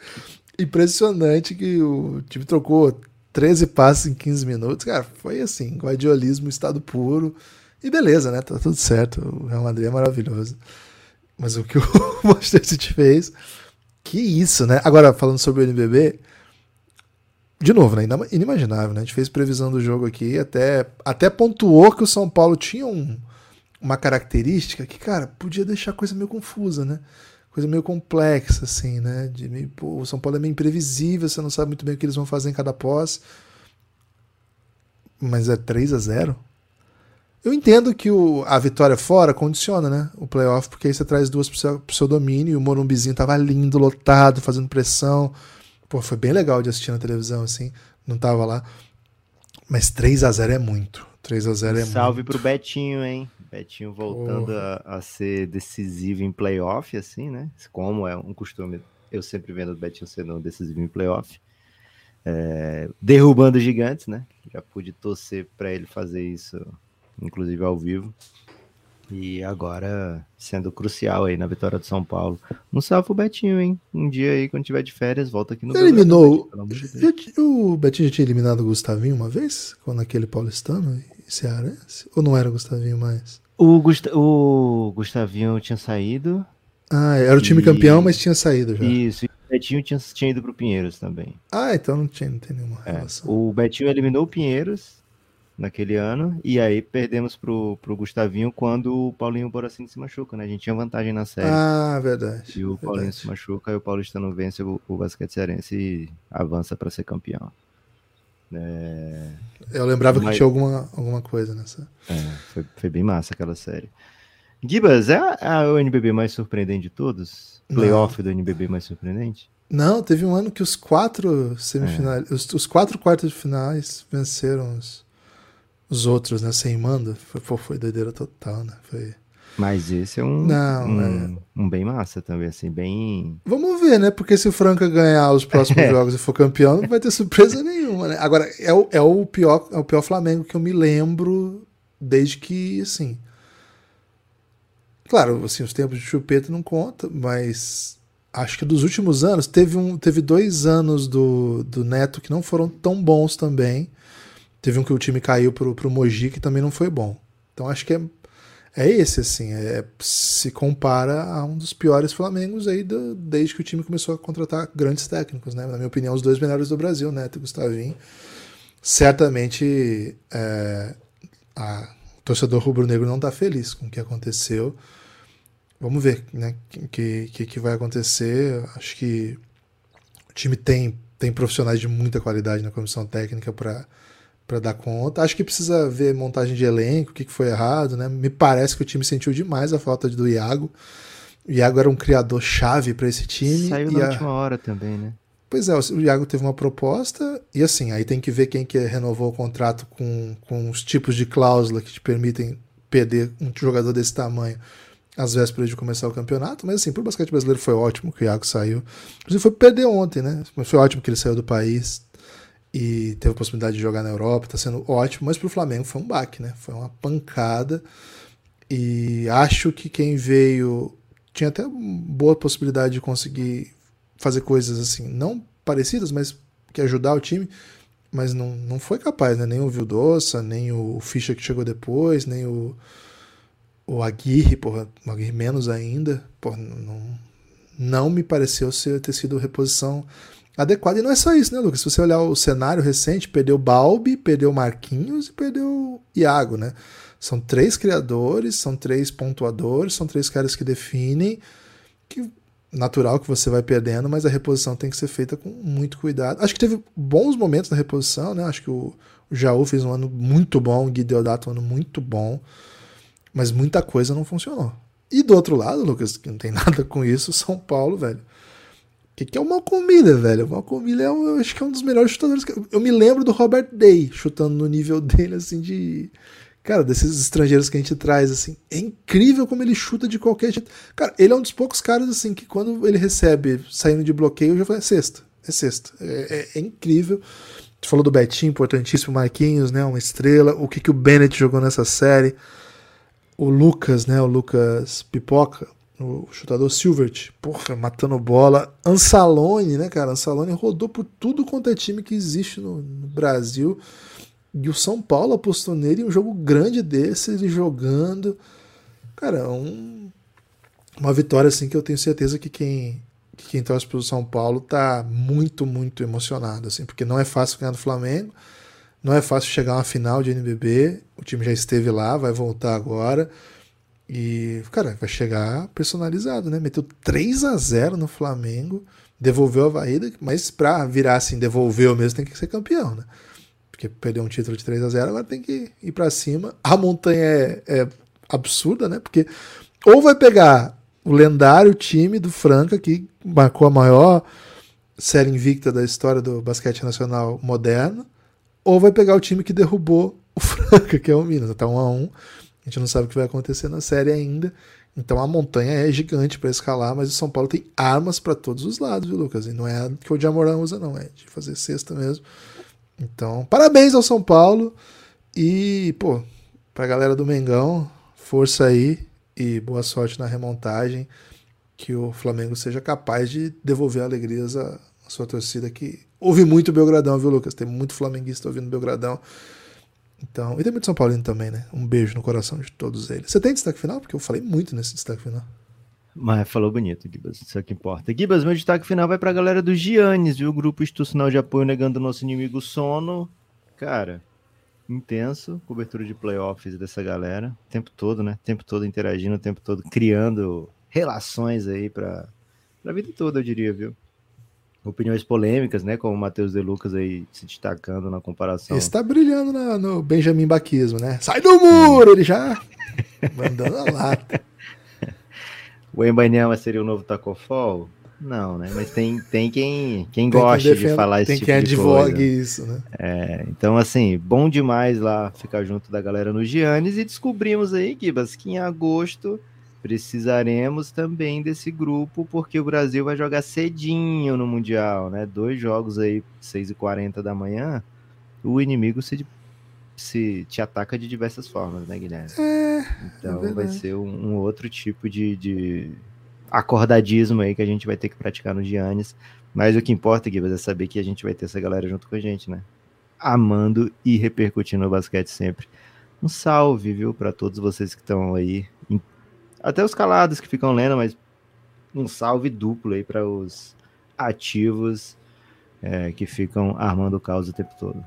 impressionante que o time trocou 13 passes em 15 minutos. Cara, foi assim, guardiolismo, estado puro. E beleza, né? Tá tudo certo. O Real Madrid é maravilhoso. Mas o que o Manchester City fez, que isso, né? Agora, falando sobre o NBB, de novo, né? Inimaginável, né? A gente fez previsão do jogo aqui, até, até pontuou que o São Paulo tinha um, uma característica que, cara, podia deixar a coisa meio confusa, né? Coisa meio complexa, assim, né? De meio, pô, o São Paulo é meio imprevisível, você não sabe muito bem o que eles vão fazer em cada pós. Mas é 3 a 0 Eu entendo que o, a vitória fora condiciona, né? O playoff, porque aí você traz duas pro seu, pro seu domínio, e o Morumbizinho tava lindo, lotado, fazendo pressão. Pô, foi bem legal de assistir na televisão, assim. Não tava lá. Mas 3 a 0 é muito. 3 a 0 é
Salve muito. Salve pro Betinho, hein? Betinho voltando a, a, ser decisivo em playoff, assim, né? Como é um costume, eu sempre vendo o Betinho sendo decisivo em playoff. É, derrubando gigantes, né? Já pude torcer para ele fazer isso, inclusive ao vivo. E agora sendo crucial aí na vitória do São Paulo. Não salva o Betinho, hein? Um dia aí, quando tiver de férias, volta aqui no
Eliminou. o Betinho já tinha eliminado o Gustavinho uma vez? Quando aquele paulistano e cearense? Ou não era o Gustavinho mais?
O, Gust o Gustavinho tinha saído.
Ah, era o time e... campeão, mas tinha saído já.
Isso, e o Betinho tinha, tinha ido pro Pinheiros também.
Ah, então não, tinha, não tem nenhuma é, relação.
O Betinho eliminou o Pinheiros naquele ano, e aí perdemos pro, pro Gustavinho quando o Paulinho Boracini se machuca, né? A gente tinha vantagem na série.
Ah, verdade.
E o
verdade.
Paulinho se machuca, e o Paulistano vence o, o basquete cearense e avança para ser campeão. É...
Eu lembrava Mas... que tinha alguma, alguma coisa nessa.
É, foi, foi bem massa aquela série. Gibas, é a, a, o NBB mais surpreendente de todos? Playoff Não. do NBB mais surpreendente?
Não, teve um ano que os quatro semifinais, é. os, os, quatro quartos de finais venceram os, os outros, né? Sem mando. Foi, foi doideira total, né? Foi.
Mas esse é um, Não, um, é... um, bem massa também, assim, bem.
Vamos ver, né? Porque se o Franca ganhar os próximos jogos e for campeão, não vai ter surpresa nenhuma, né? Agora, é o, é o, pior, é o pior Flamengo que eu me lembro desde que, assim. Claro, assim, os tempos de chupeta não conta, mas acho que dos últimos anos teve, um, teve dois anos do, do Neto que não foram tão bons também. Teve um que o time caiu pro, pro Mogi, que também não foi bom. Então acho que é, é esse, assim. É, se compara a um dos piores Flamengos aí do, desde que o time começou a contratar grandes técnicos, né? Na minha opinião, os dois melhores do Brasil, Neto e Gustavinho. Certamente é, a, o torcedor rubro-negro não está feliz com o que aconteceu. Vamos ver né, o que, que, que vai acontecer. Acho que o time tem, tem profissionais de muita qualidade na comissão técnica para para dar conta. Acho que precisa ver montagem de elenco, o que, que foi errado, né? Me parece que o time sentiu demais a falta do Iago. O Iago era um criador chave para esse time.
Saiu na a... última hora também, né?
Pois é, o Iago teve uma proposta e assim, aí tem que ver quem que renovou o contrato com, com os tipos de cláusula que te permitem perder um jogador desse tamanho às vésperas de começar o campeonato, mas assim, pro basquete brasileiro foi ótimo que o Iago saiu. Inclusive foi perder ontem, né? Mas foi ótimo que ele saiu do país e teve a possibilidade de jogar na Europa, tá sendo ótimo, mas pro Flamengo foi um baque, né? Foi uma pancada. E acho que quem veio tinha até boa possibilidade de conseguir fazer coisas assim, não parecidas, mas que ajudar o time, mas não, não foi capaz, né? Nem o Vildoça, nem o Fischer que chegou depois, nem o, o Aguirre, porra, o Aguirre menos ainda, porra, não, não me pareceu ser, ter sido reposição adequada. E não é só isso, né, Lucas? Se você olhar o cenário recente, perdeu Balbi, perdeu Marquinhos e perdeu Iago, né? São três criadores, são três pontuadores, são três caras que definem, que natural que você vai perdendo, mas a reposição tem que ser feita com muito cuidado. Acho que teve bons momentos na reposição, né? Acho que o, Jaú fez um ano muito bom, o Gui Deodato um ano muito bom, mas muita coisa não funcionou. E do outro lado, Lucas, que não tem nada com isso, São Paulo, velho. Que, que é o Malcolm Miller, velho? O Malcolm Miller é um, eu acho que é um dos melhores chutadores. Que... Eu me lembro do Robert Day chutando no nível dele, assim, de Cara, desses estrangeiros que a gente traz, assim, é incrível como ele chuta de qualquer jeito. Cara, ele é um dos poucos caras, assim, que quando ele recebe saindo de bloqueio, eu já falei, é sexta, é sexta. É, é, é incrível. Você falou do Betinho, importantíssimo, Marquinhos, né, uma estrela. O que, que o Bennett jogou nessa série. O Lucas, né, o Lucas Pipoca, o chutador Silvert, porra, matando bola. Ansalone, né, cara, Ansalone rodou por tudo quanto é time que existe no, no Brasil. E o São Paulo apostou nele um jogo grande desse, ele jogando. Cara, é um, uma vitória assim que eu tenho certeza que quem, que quem torce pro São Paulo tá muito, muito emocionado, assim, porque não é fácil ganhar do Flamengo, não é fácil chegar a uma final de NBB, o time já esteve lá, vai voltar agora. E, cara, vai chegar personalizado, né? Meteu 3 a 0 no Flamengo, devolveu a varrida, mas pra virar assim, devolveu mesmo, tem que ser campeão, né? porque perdeu um título de 3 a 0 agora tem que ir para cima. A montanha é, é, absurda, né? Porque ou vai pegar o lendário time do Franca, que marcou a maior série invicta da história do basquete nacional moderno, ou vai pegar o time que derrubou o Franca, que é o Minas. Tá 1 a 1 A gente não sabe o que vai acontecer na série ainda. Então a montanha é gigante para escalar, mas o São Paulo tem armas para todos os lados, viu, Lucas? E não é que o Diamorã usa, não, é de fazer cesta mesmo. Então, parabéns ao São Paulo e, pô, pra galera do Mengão, força aí e boa sorte na remontagem. Que o Flamengo seja capaz de devolver alegrias à sua torcida que ouve muito Belgradão, viu, Lucas? Tem muito flamenguista ouvindo Belgradão. Então, e tem muito São Paulino também, né? Um beijo no coração de todos eles. Você tem destaque final? Porque eu falei muito nesse destaque final.
Mas falou bonito, Gibas, isso é o que importa. Gibas, meu destaque final vai pra galera do Giannis, viu? Grupo institucional de apoio negando nosso inimigo sono. Cara, intenso, cobertura de playoffs dessa galera, o tempo todo, né? O tempo todo interagindo, o tempo todo criando relações aí pra, pra vida toda, eu diria, viu? Opiniões polêmicas, né? Como o Matheus De Lucas aí se destacando na comparação.
Está brilhando na, no Benjamin Baquismo, né? Sai do muro! Ele já mandando a lata.
O Embanyama seria o novo Tacofol? Não, né? Mas tem, tem quem, quem gosta quem de falar esse tipo de coisa. Tem quem advogue
isso, né?
É, então, assim, bom demais lá ficar junto da galera no Giannis e descobrimos aí, Gibas, que em agosto precisaremos também desse grupo, porque o Brasil vai jogar cedinho no Mundial, né? Dois jogos aí, 6h40 da manhã, o inimigo se se te ataca de diversas formas, né, Guilherme?
É, é
então é vai ser um, um outro tipo de, de, acordadismo aí que a gente vai ter que praticar no Giannis. Mas o que importa, Guilherme, é saber que a gente vai ter essa galera junto com a gente, né? Amando e repercutindo o basquete sempre. Um salve, viu, para todos vocês que estão aí. Até os calados que ficam lendo, mas um salve duplo aí para os ativos é, que ficam armando o caos o tempo todo.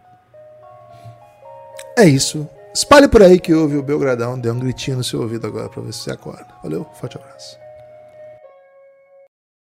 É isso. Espalhe por aí que ouve o Belgradão. Dê um gritinho no seu ouvido agora para ver se você acorda. Valeu, forte abraço.